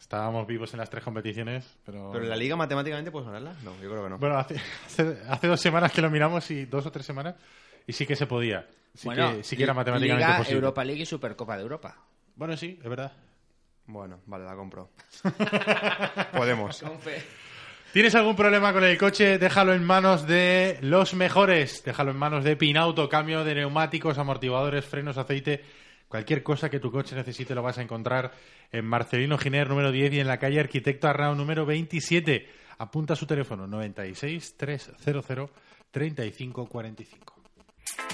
Estábamos vivos en las tres competiciones, pero... Pero en la liga matemáticamente puedes ganarla. No, yo creo que no. Bueno, hace, hace, hace dos semanas que lo miramos, y dos o tres semanas, y sí que se podía. Sí, bueno, que, sí que era matemáticamente Liga, posible. Europa League y Supercopa de Europa. Bueno, sí, es verdad. Bueno, vale, la compro. Podemos. ¿Tienes algún problema con el coche? Déjalo en manos de los mejores. Déjalo en manos de Pinauto, cambio de neumáticos, amortiguadores, frenos, aceite. Cualquier cosa que tu coche necesite lo vas a encontrar en Marcelino Giner número 10 y en la calle Arquitecto Arnau número 27. Apunta su teléfono 96 300 3545.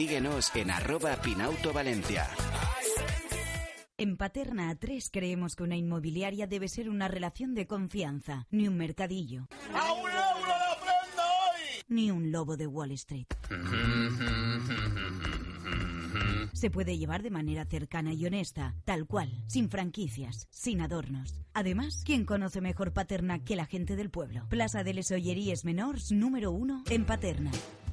síguenos en arroba Pinauto Valencia. En Paterna A3 creemos que una inmobiliaria debe ser una relación de confianza, ni un mercadillo. Ni un lobo de Wall Street. Se puede llevar de manera cercana y honesta, tal cual, sin franquicias, sin adornos. Además, ¿quién conoce mejor Paterna que la gente del pueblo? Plaza de les Olleries Menors número uno en Paterna.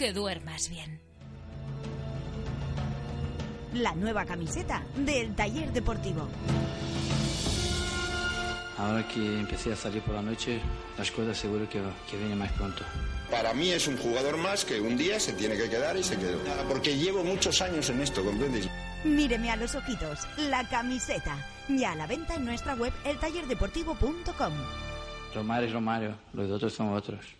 Que duermas bien. La nueva camiseta del taller deportivo. Ahora que empecé a salir por la noche, las cosas seguro que, que vienen más pronto. Para mí es un jugador más que un día se tiene que quedar y se quedó. Porque llevo muchos años en esto, ¿comprendes? Míreme a los ojitos, la camiseta. Ya a la venta en nuestra web eltallerdeportivo.com. Romario es Romario, los otros son otros.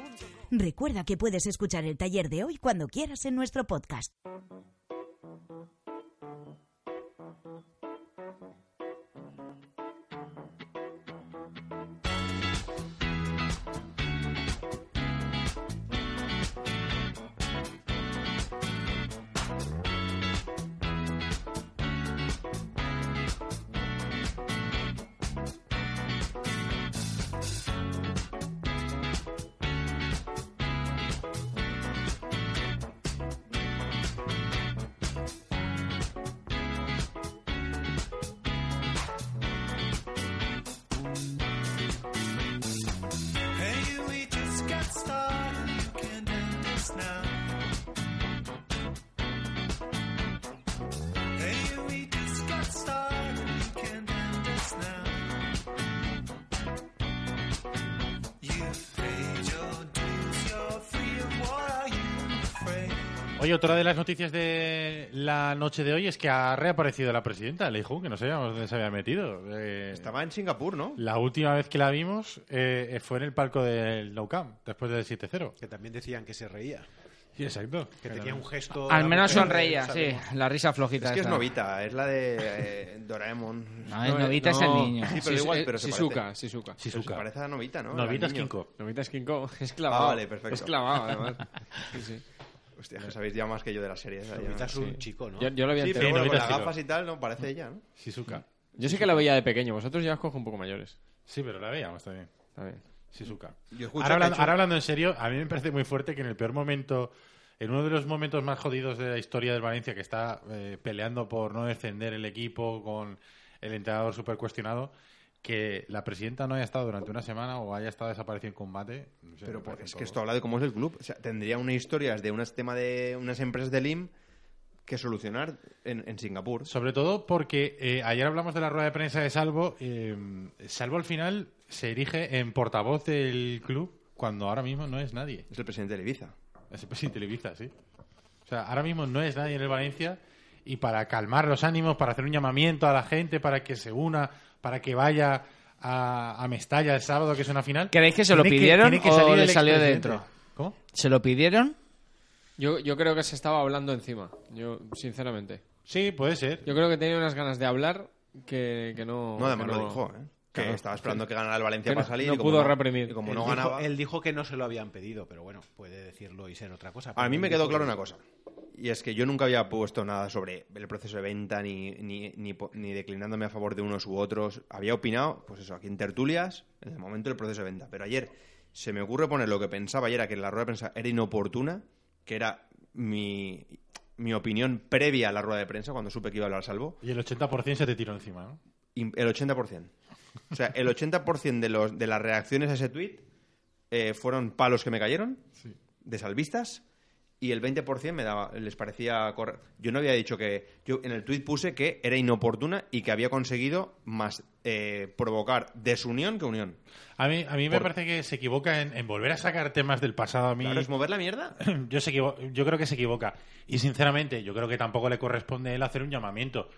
Recuerda que puedes escuchar el taller de hoy cuando quieras en nuestro podcast. Oye, otra de las noticias de la noche de hoy es que ha reaparecido la presidenta, Lei Ju, que no sabíamos dónde se había metido. Eh, Estaba en Singapur, ¿no? La última vez que la vimos eh, fue en el palco del Nou Camp, después del 7-0. Que también decían que se reía. Sí, exacto. Que tenía un gesto... Al la menos mujer, sonreía, sí. La risa flojita. Es que es. Novita, es la de eh, Doraemon. No, el Novita es el niño. Sí, pero igual, pero se Shizuka, parece. Shizuka. Se parece a Novita, ¿no? Novita es. Kinko. Novita es Kinko. Es clavado. Ah, vale, perfecto. Es clavado, además. Sí, sí. Hostia, no sabéis ya más que yo de las series. ya. Novita es un Sí. chico, ¿no? Yo, yo lo había Sí, pero bueno, con las gafas y tal, no parece ella, ¿no? Shizuka. Yo sí que la veía de pequeño. Vosotros ya os cojo un poco mayores. Sí, pero la veíamos también. Está bien. Shizuka. Yo escucho Ahora, que hablando, ha hecho- ahora hablando en serio, a mí me parece muy fuerte que en el peor momento, en uno de los momentos más jodidos de la historia del Valencia, que está eh, peleando por no descender el equipo con el entrenador súper cuestionado, que la presidenta no haya estado durante una semana o haya estado desaparecido en combate. no sé, Pero parece es todo. que esto habla de cómo es el club. O sea, tendría una historia de un tema de unas empresas de LIM que solucionar en, en Singapur. Sobre todo porque eh, ayer hablamos de la rueda de prensa de Salvo. eh, Salvo al final se erige en portavoz del club cuando ahora mismo no es nadie. Es el presidente de Ibiza. Es el presidente de Ibiza, sí. O sea, ahora mismo no es nadie en el Valencia y para calmar los ánimos, para hacer un llamamiento a la gente, para que se una, para que vaya a, a Mestalla el sábado, que es una final. ¿Creéis que se lo pidieron tiene que o le salió de dentro? ¿Cómo? ¿Se lo pidieron? Yo, yo creo que se estaba hablando encima. Yo, sinceramente. Sí, puede ser. Yo creo que tenía unas ganas de hablar que, que no. No, además que lo dijo, ¿eh? Que Claro. estaba esperando que ganara el Valencia Que no- para salir. no y como pudo reprimir. Y como él no dijo- ganaba. él dijo que no se lo habían pedido, pero bueno, puede decirlo y ser otra cosa. A mí me quedó dijo claro que- una cosa. Y es que yo nunca había puesto nada sobre el proceso de venta, ni, ni, ni, declinándome a favor de unos u otros. Había opinado, pues eso, aquí en tertulias, en el momento del proceso de venta. Pero ayer se me ocurre poner lo que pensaba ayer, que la rueda de prensa era inoportuna, que era mi, mi opinión previa a la rueda de prensa, cuando supe que iba a hablar Salvo. Y el 80% se te tiró encima, ¿no? El 80%. O sea, el 80% de, los, de las reacciones a ese tweet fueron palos que me cayeron, de salvistas, y el 20% me daba, les parecía correr. Yo no había dicho que. Yo en el tweet puse que era inoportuna y que había conseguido más eh, provocar desunión que unión. A mí, a mí me parece que se equivoca en, en volver a sacar temas del pasado a mí. Claro, es mover la mierda. yo, se equivo- yo creo que se equivoca. Y sinceramente, yo creo que tampoco le corresponde a él hacer un llamamiento.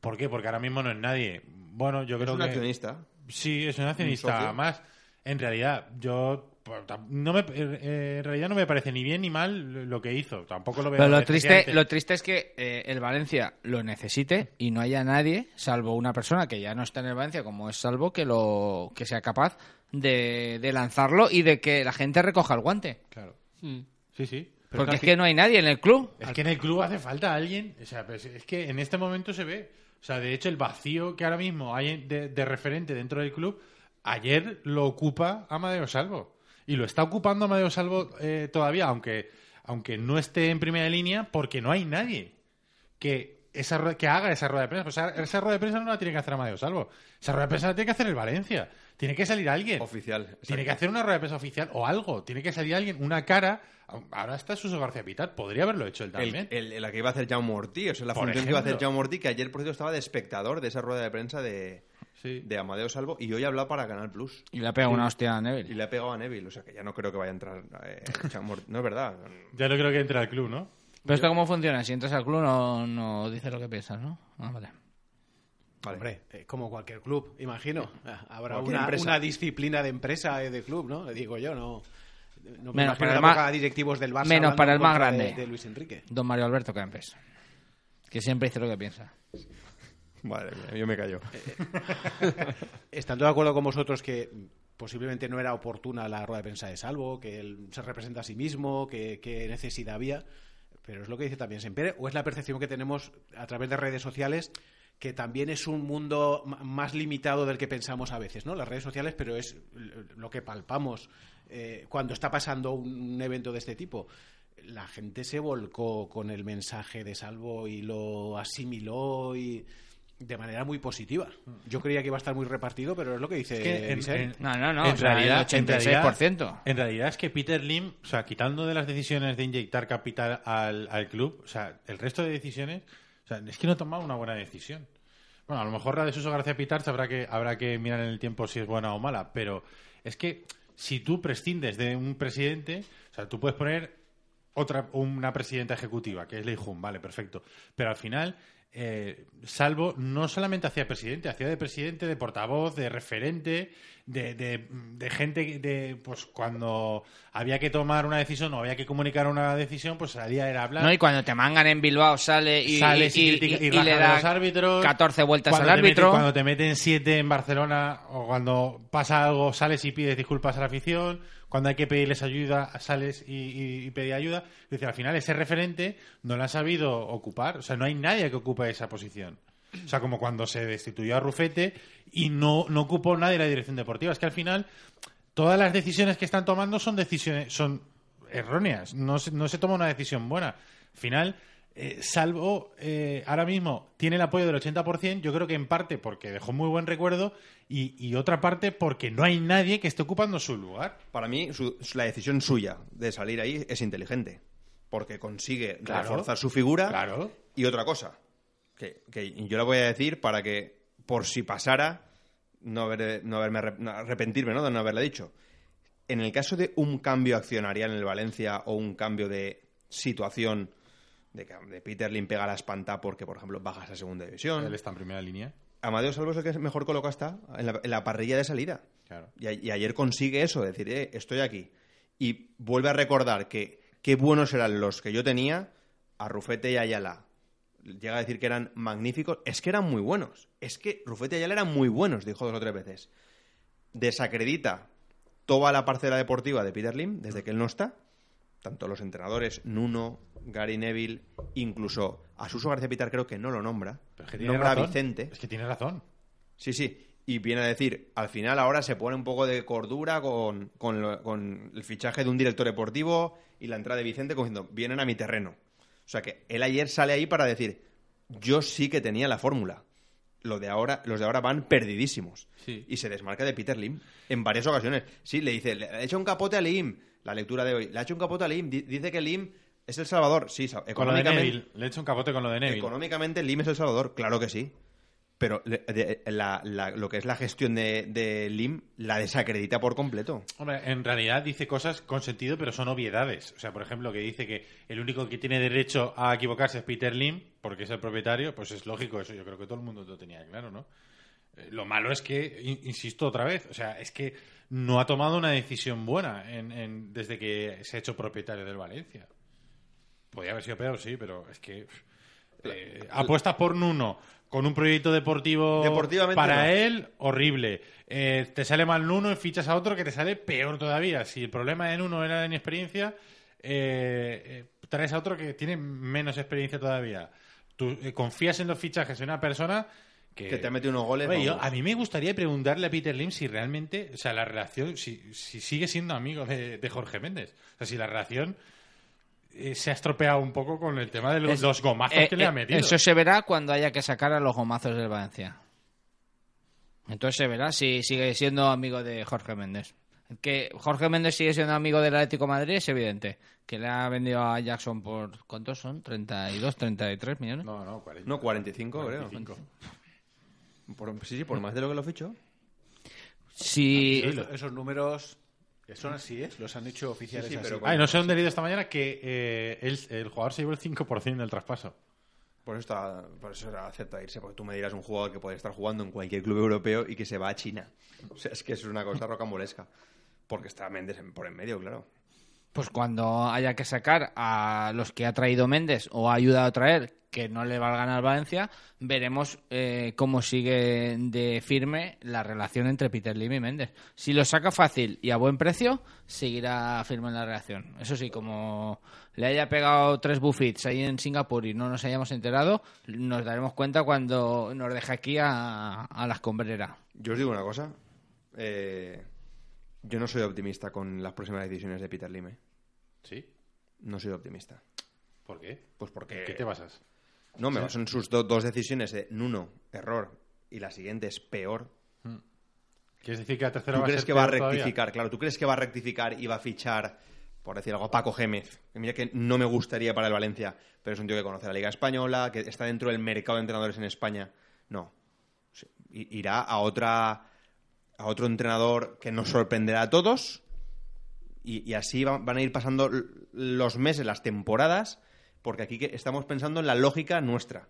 ¿Por qué? Porque ahora mismo no es nadie. Bueno, yo Es creo un que. accionista. Sí, es un accionista. socio. Más, en realidad, yo. Pues, No me, eh, en realidad no me parece ni bien ni mal lo que hizo. Tampoco lo veo. Pero lo triste, lo triste es que eh, el Valencia lo necesite y no haya nadie, salvo una persona que ya no está en el Valencia, como es Salvo, que lo que sea capaz de, de lanzarlo y de que la gente recoja el guante. Claro. Mm. Sí, sí. Pero Porque es que no hay nadie en el club. Es que en el club hace falta alguien. O sea, pues es que en este momento se ve. O sea, de hecho, el vacío que ahora mismo hay de, de referente dentro del club, ayer lo ocupa Amadeo Salvo. Y lo está ocupando Amadeo Salvo eh, todavía, aunque, aunque no esté en primera línea, porque no hay nadie que, esa, que haga esa rueda de prensa. Pues esa, esa rueda de prensa no la tiene que hacer Amadeo Salvo. Esa rueda de prensa la tiene que hacer el Valencia. Tiene que salir alguien. Oficial. Tiene que hacer una rueda de prensa oficial o algo. Tiene que salir alguien, una cara. Ahora está Suso García Pitar. Podría haberlo hecho él también. El, el- la que iba a hacer Jaume o sea, la Por función que iba a hacer. Jaume Ortí, que ayer, por cierto, estaba de espectador de esa rueda de prensa de, de Amadeo Salvo, y hoy ha hablado para Canal Plus. Y le ha pegado Sí. una hostia a Neville. Y le ha pegado a Neville, o sea que ya no creo que vaya a entrar eh. No es verdad. Ya no creo que entre al club, ¿no? Pero esto cómo funciona, si entras al club no, no dices lo que piensas, ¿no? Ah, vale. Hombre, eh, como cualquier club, imagino. Ah, Habrá una, disciplina de empresa eh, de club, ¿no? Le digo yo, no. No me Menos para el a directivos del Barça menos para el más de- grande. De, Luis Enrique. Don Mario Alberto Campes. Que siempre dice lo que piensa. Madre mía, yo me callo. Estando de acuerdo con vosotros que posiblemente no era oportuna la rueda de prensa de Salvo, que él se representa a sí mismo, que, que necesidad había, pero es lo que dice también Sempere, o es la percepción que tenemos a través de redes sociales que también es un mundo más limitado del que pensamos a veces, ¿no? Las redes sociales, pero es lo que palpamos eh, cuando está pasando un evento de este tipo. La gente se volcó con el mensaje de Salvo y lo asimiló y de manera muy positiva. Yo creía que iba a estar muy repartido, pero es lo que dice Es que en- en- No, no, no, en o sea, el realidad, en 86%. realidad- En realidad es que Peter Lim, o sea, quitando de las decisiones de inyectar capital al, al club, o sea, el resto de decisiones, o sea, es que no ha tomado una buena decisión. Bueno, a lo mejor la de Suso García Pitar habrá que, habrá que mirar en el tiempo si es buena o mala, pero es que si tú prescindes de un presidente, o sea, tú puedes poner otra una presidenta ejecutiva, que es Lei Jun, vale, perfecto. Pero al final, eh, Salvo no solamente hacía presidente, hacía de presidente, de portavoz, de referente, de, de- de gente de pues cuando había que tomar una decisión o había que comunicar una decisión, pues salía era hablar. No, y cuando te mangan en Bilbao sale y, Sales y, y- le rajas a da los árbitros. 14 vueltas al meten- árbitro. cuando te meten siete en Barcelona o cuando pasa algo, sales y pides disculpas a la afición. Cuando hay que pedirles ayuda, sales y, pedir ayuda. Es al final ese referente no lo ha sabido ocupar. O sea, no hay nadie que ocupe esa posición. O sea, como cuando se destituyó a Rufete y no, no ocupó nadie la dirección deportiva. Es que al final todas las decisiones que están tomando son decisiones son erróneas. No se, no se toma una decisión buena. Al final, eh, salvo eh, ahora mismo tiene el apoyo del 80%, yo creo que en parte porque dejó muy buen recuerdo y, y otra parte porque no hay nadie que esté ocupando su lugar. Para mí, su- la decisión suya de salir ahí es inteligente. Porque consigue Claro. reforzar su figura. Claro. Y otra cosa, que, que yo la voy a decir para que, por si pasara, no, haber- no haberme no, arrepentirme ¿no? de no haberla dicho. En el caso de un cambio accionarial en el Valencia o un cambio de situación de que de Peter Lim pega la espanta porque, por ejemplo, bajas a segunda división. Él está en primera línea. Amadeo Salvo es el que mejor colocado está en la, en la parrilla de salida. Claro. Y, a- y ayer consigue eso, decir, eh, estoy aquí. Y vuelve a recordar que qué buenos eran los que yo tenía, a Rufete y Ayala. Llega a decir que eran magníficos. Es que eran muy buenos. Es que Rufete y Ayala eran muy buenos, dijo dos o tres veces. Desacredita toda la parcela deportiva de Peter Lim desde que él no está. Tanto los entrenadores, Nuno, Gary Neville, incluso a Suso García Pitar creo que no lo nombra. Pero es que tiene nombra a. Vicente. Es que tiene razón. Sí, sí. Y viene a decir, al final ahora se pone un poco de cordura con, con lo- con el fichaje de un director deportivo y la entrada de Vicente como diciendo, vienen a mi terreno. O sea que él ayer sale ahí para decir, yo sí que tenía la fórmula. Lo de ahora, los de ahora van perdidísimos. Sí. Y se desmarca de Peter Lim en varias ocasiones. Sí, le dice, le ha hecho un capote a Lim. La lectura de hoy. Le ha hecho un capote a Lim. Di- Dice que Lim es el Salvador. Sí, económicamente. Le he hecho un capote con lo de Neville. Económicamente, Lim es El Salvador, claro que sí. Pero la- la- lo que es la gestión de, de Lim la desacredita por completo. Hombre, en realidad dice cosas con sentido, pero son obviedades. O sea, por ejemplo, que dice que el único que tiene derecho a equivocarse es Peter Lim, porque es el propietario, pues es lógico eso. Yo creo que todo el mundo lo tenía claro, ¿no? Eh, Lo malo es que, in- insisto otra vez, o sea, es que no ha tomado una decisión buena en- en- desde que se ha hecho propietario del Valencia. Podría haber sido peor, sí, pero es que eh, apuestas por Nuno con un proyecto deportivo para no. él, horrible. Eh, te sale mal Nuno y fichas a otro que te sale peor todavía. Si el problema de Nuno era la inexperiencia, eh, eh, traes a otro que tiene menos experiencia todavía. Tú eh, confías en los fichajes de una persona que, Que te ha metido unos goles, Oye, yo- vamos. a mí me gustaría preguntarle a Peter Lim si realmente, o sea, la relación, si, si sigue siendo amigo de, de Jorge Méndez. O sea, si la relación eh, se ha estropeado un poco con el tema de los, Es- los gomazos eh, que le ha eh, metido. Eso se verá cuando haya que sacar a los gomazos del Valencia. Entonces se verá si sigue siendo amigo de Jorge Méndez. Que Jorge Méndez sigue siendo amigo del Atlético de Madrid es evidente. Que le ha vendido a Jackson por... ¿Cuántos son? ¿32, 33 millones? No, no, 40. No, 45, 45. creo. Por- sí, sí, por más de lo que lo fichó. Si... Esos, esos números que son así, ¿eh? Los han hecho oficiales Sí, sí, así. Ay, no sé dónde he leído esta mañana que eh, el, el jugador se llevó el 5% del traspaso. Por eso, está, por eso acepta irse, porque tú me dirás un jugador que puede estar jugando en cualquier club europeo y que se va a China. O sea, es que es una cosa rocambolesca. Porque está Méndez en- por en medio, claro. Pues cuando haya que sacar a los que ha traído Méndez o ha ayudado a traer que no le valgan al Valencia, veremos eh, cómo sigue de firme la relación entre Peter Lim y Méndez. Si lo saca fácil y a buen precio, seguirá firme en la relación. Eso sí, como le haya pegado tres buffets ahí en Singapur y no nos hayamos enterado, nos daremos cuenta cuando nos deje aquí a, a las combreras. Yo os digo una cosa. eh, yo no soy optimista con las próximas decisiones de Peter Lime. ¿Sí? No soy optimista. ¿Por qué? Pues porque... ¿En qué te basas? No, me Sí. baso en sus do- dos decisiones de Nuno, error, y la siguiente es peor. ¿Quieres decir que la tercera ¿Tú va a crees ser que va a todavía? rectificar? Claro, ¿tú crees que va a rectificar y va a fichar, por decir algo, a Paco Gémez? Que mira que no me gustaría para el Valencia, pero es un tío que conoce la Liga Española, que está dentro del mercado de entrenadores en España. No. Irá a otra a otro entrenador que nos sorprenderá a todos y, y así va- van a ir pasando los meses, las temporadas, porque aquí que estamos pensando en la lógica nuestra.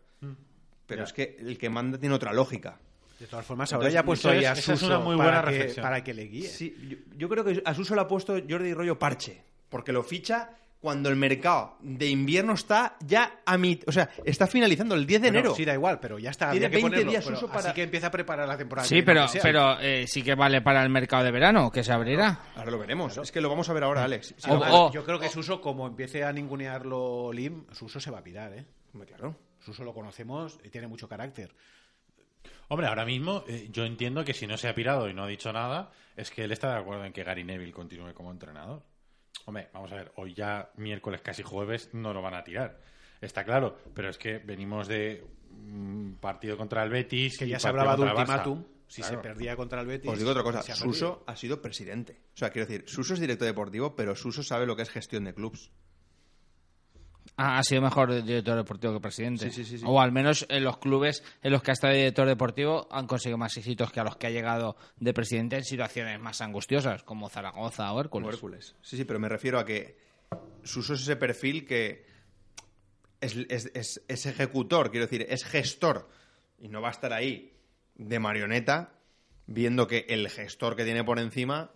pero Ya. es que el que manda tiene otra lógica. De todas formas, ahora Entonces, ya ha puesto ahí a es Suso una muy buena para, que, reflexión. para que le guíe. Sí, yo, yo creo que a Suso le ha puesto Jordi Rollo parche, porque lo ficha cuando el mercado de invierno está ya a mi, o sea, está finalizando el 10 de enero. Sí, da igual, pero ya está. Tiene habría que 20 ponerlo, días pero Suso Así para- que empieza a preparar la temporada. Sí, pero, pero eh, sí que vale para el mercado de verano, que se abrirá. Ahora lo veremos. Es que lo vamos a ver ahora, Alex. Sí, O- lo- o- Yo creo que Suso, como empiece a ningunearlo Lim, Suso se va a pirar, ¿eh? Hombre, claro. Suso lo conocemos y tiene mucho carácter. Hombre, ahora mismo eh, yo entiendo que si no se ha pirado y no ha dicho nada, es que él está de acuerdo en que Gary Neville continúe como entrenador. Hombre, vamos a ver, hoy ya miércoles, casi jueves, no lo van a tirar. Está claro, pero es que venimos de un partido contra el Betis. Que ya se hablaba de contra el Barça. ultimátum. Si Claro. se perdía contra el Betis. Os digo otra cosa, Suso perdido. ha sido presidente. O sea, quiero decir, Suso es director deportivo, pero Suso sabe lo que es gestión de clubs. Ah, ha sido mejor director deportivo que presidente. Sí, sí, sí, sí. O al menos en los clubes en los que ha estado director deportivo han conseguido más éxitos que a los que ha llegado de presidente en situaciones más angustiosas, como Zaragoza o Hércules. Como Hércules. Sí, sí, pero me refiero a que Suso es ese perfil que es, es- es- es ejecutor, quiero decir, es gestor. Y no va a estar ahí de marioneta viendo que el gestor que tiene por encima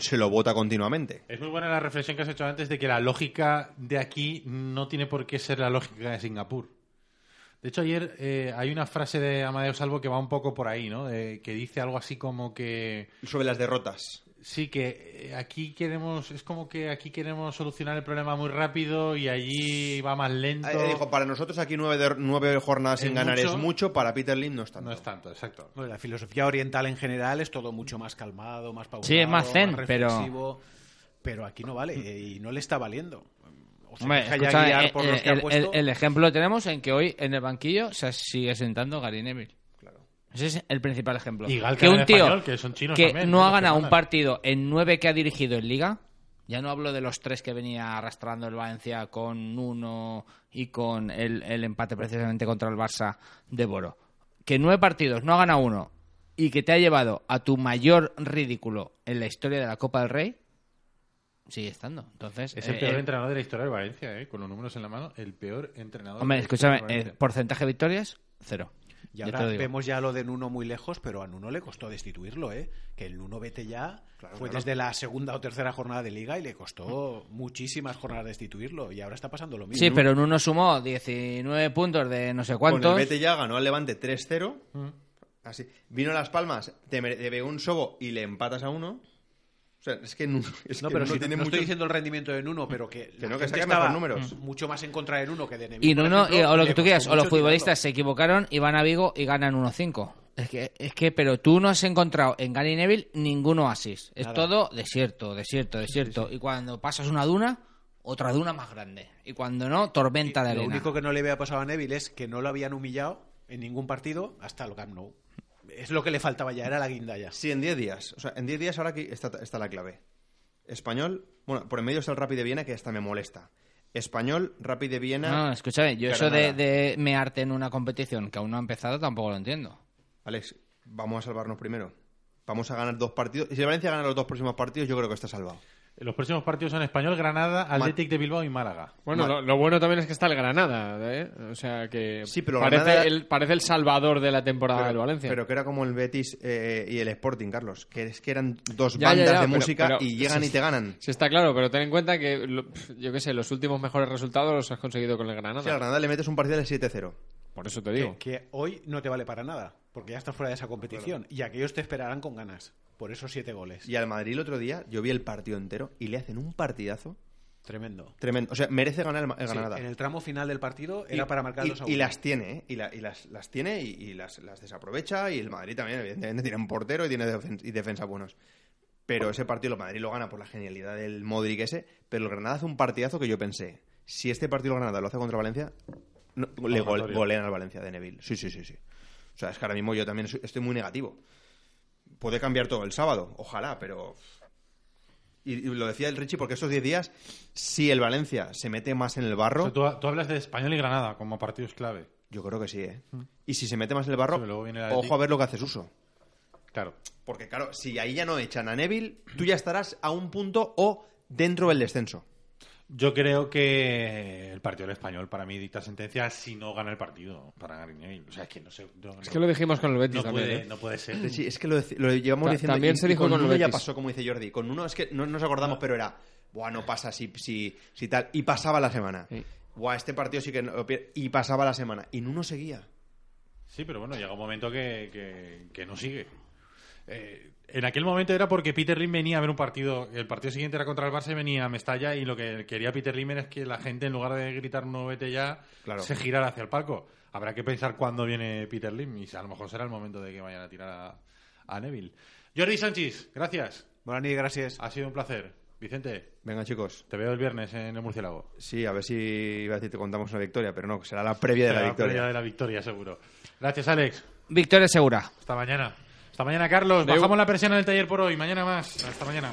se lo vota continuamente. Es muy buena la reflexión que has hecho antes de que la lógica de aquí no tiene por qué ser la lógica de Singapur. De hecho, ayer eh, hay una frase de Amadeo Salvo que va un poco por ahí, ¿no? Que dice algo así como que... Sobre las derrotas. Sí, que eh, aquí queremos... Es como que aquí queremos solucionar el problema muy rápido y allí va más lento. Eh, dijo, para nosotros aquí nueve, de- nueve jornadas sin ganar mucho. es mucho, para Peter Lim no es tanto. No es tanto, exacto. Bueno, la filosofía oriental en general es todo mucho más calmado, más pausado. Sí, es más zen, pero- reflexivo, pero aquí no vale eh, y no le está valiendo. O se Hombre, escucha, guiar eh, por eh, los que ha el, puesto. el- el ejemplo lo tenemos en que hoy en el banquillo se sigue sentando Gary Neville. Ese es el principal ejemplo. Y que un tío Español, que son chinos que también, no ha ganado un partido en nueve que ha dirigido en Liga, ya no hablo de los tres que venía arrastrando el Valencia con uno y con el, el empate precisamente contra el Barça de Boro. Que en nueve partidos no ha ganado uno y que te ha llevado a tu mayor ridículo en la historia de la Copa del Rey, sigue estando. Entonces, Es el eh, peor eh, entrenador de la historia de Valencia, ¿eh? Con los números en la mano, el peor entrenador Hombre, de la escúchame, de Valencia. porcentaje de victorias, cero. Y Ya ahora lo digo. vemos ya lo de Nuno muy lejos, pero a Nuno le costó destituirlo, ¿eh? Que el Nuno vete ya fue claro. desde la segunda o tercera jornada de liga y le costó muchísimas jornadas destituirlo. Y ahora está pasando lo mismo. Sí, pero en uno sumó 19 puntos de no sé Con cuántos. el Vete ya ganó al Levante 3-0. Así. Vino a Las Palmas, te, te pegó un sobo y le empatas a uno. Sea, es que no, es No, que pero Nuno si no, tiene no mucho- estoy diciendo el rendimiento de Nuno, pero que, Que no, que estaba números. mucho más en contra de Nuno que de Neville. Y Nuno, ejemplo, y- o lo que tú quieras, o los futbolistas se equivocaron y van a Vigo y ganan 1-5. Es que, es que, pero tú no has encontrado en Gary Neville ningún oasis. Es Nada. todo desierto, desierto, desierto. Y cuando pasas una duna, otra duna más grande. Y cuando no, tormenta de Lo arena. único que no le había pasado a Neville es que no lo habían humillado en ningún partido hasta el Camp Nou. Es lo que le faltaba ya, era la guinda ya. Sí, en 10 días. O sea, en 10 días ahora aquí está, está la clave. Español, bueno, por en medio está el Rapid de Viena que hasta me molesta. Español, Rapid de Viena. No, escúchame, yo eso de, de mearte en una competición que aún no ha empezado tampoco lo entiendo. Alex, vamos a salvarnos primero. Vamos a ganar dos partidos. Y si el Valencia gana los dos próximos partidos, yo creo que está salvado. Los próximos partidos son Español, Granada, Athletic de Bilbao y Málaga. Bueno, lo, lo bueno también es que está el Granada, ¿eh? O sea que Sí, pero parece, Granada- el, parece el salvador de la temporada del Valencia. Pero que era como el Betis eh, y el Sporting, Carlos. Que es que eran dos Ya, bandas ya, ya, de pero- música pero- y llegan sí, y te ganan. Sí, está claro, pero ten en cuenta que, yo qué sé, los últimos mejores resultados los has conseguido con el Granada. Si al Granada le metes un partido de 7-0. Por eso te Que, digo. que hoy no te vale para nada, porque ya estás fuera de esa competición. Y aquellos te esperarán con ganas, por esos siete goles. Y al Madrid el otro día, yo vi el partido entero y le hacen un partidazo Tremendo. tremendo. O sea, merece ganar el, Ma- el Sí, Granada. en el tramo final del partido Y- era para marcar y, los y las tiene, ¿eh? Y, la- y las, las tiene y, y las, las desaprovecha. Y el Madrid también, evidentemente, tiene un portero y tiene defen- y defensa buenos. Pero ese partido el Madrid lo gana por la genialidad del Modric ese. Pero el Granada hace un partidazo que yo pensé, si este partido el Granada lo hace contra Valencia, no- le gol- golean al Valencia de Neville. Sí, sí, sí, sí. O sea, es que ahora mismo yo también estoy muy negativo. Puede cambiar todo el sábado, ojalá, pero... Y, y lo decía el Richie porque estos 10 días, si el Valencia se mete más en el barro... O sea, tú, tú hablas de Español y Granada como partidos clave. Yo creo que sí, ¿eh? Y si se mete más en el barro, Sí, luego viene el Athletic. ojo a ver lo que hace Suso. Claro. Porque, claro, si ahí ya no echan a Neville, tú ya estarás a un punto o dentro del descenso. Yo creo que el partido del español para mí dicta sentencia si no gana el partido para Gary Neville. O sea, es que no sé. no- Es que lo dijimos con el Betis no también, Puede, ¿eh? No puede ser. Sí, es que lo, lo llevamos Ta- diciendo. también y- se dijo con con el uno ya pasó, como dice Jordi. Con uno es que no nos acordamos, pero era. Buah, no pasa si, si, si tal. Y pasaba la semana. Buah, este partido sí que. no- y pasaba la semana. Y uno seguía. Sí, pero bueno, llega un momento que, que- que no sigue. Eh, en aquel momento era porque Peter Lim venía a ver un partido. El partido siguiente era contra el Barça y venía a Mestalla. Y lo que quería Peter Lim es que la gente, en lugar de gritar no vete ya, Claro. se girara hacia el palco. Habrá que pensar cuándo viene Peter Lim. Y a lo mejor será el momento de que vayan a tirar a, a Neville. Jordi Sánchez, gracias. Buenas noches, gracias. Ha sido un placer. Vicente, Venga, chicos. te veo el viernes en el Murciélago. Sí, a ver si iba a decir te contamos una victoria, pero no, será la previa de la Será victoria. previa de la victoria, seguro. Gracias, Alex. Victoria segura. Hasta mañana. Hasta mañana, Carlos. Bajamos la presión en el taller por hoy. Mañana más. Hasta mañana.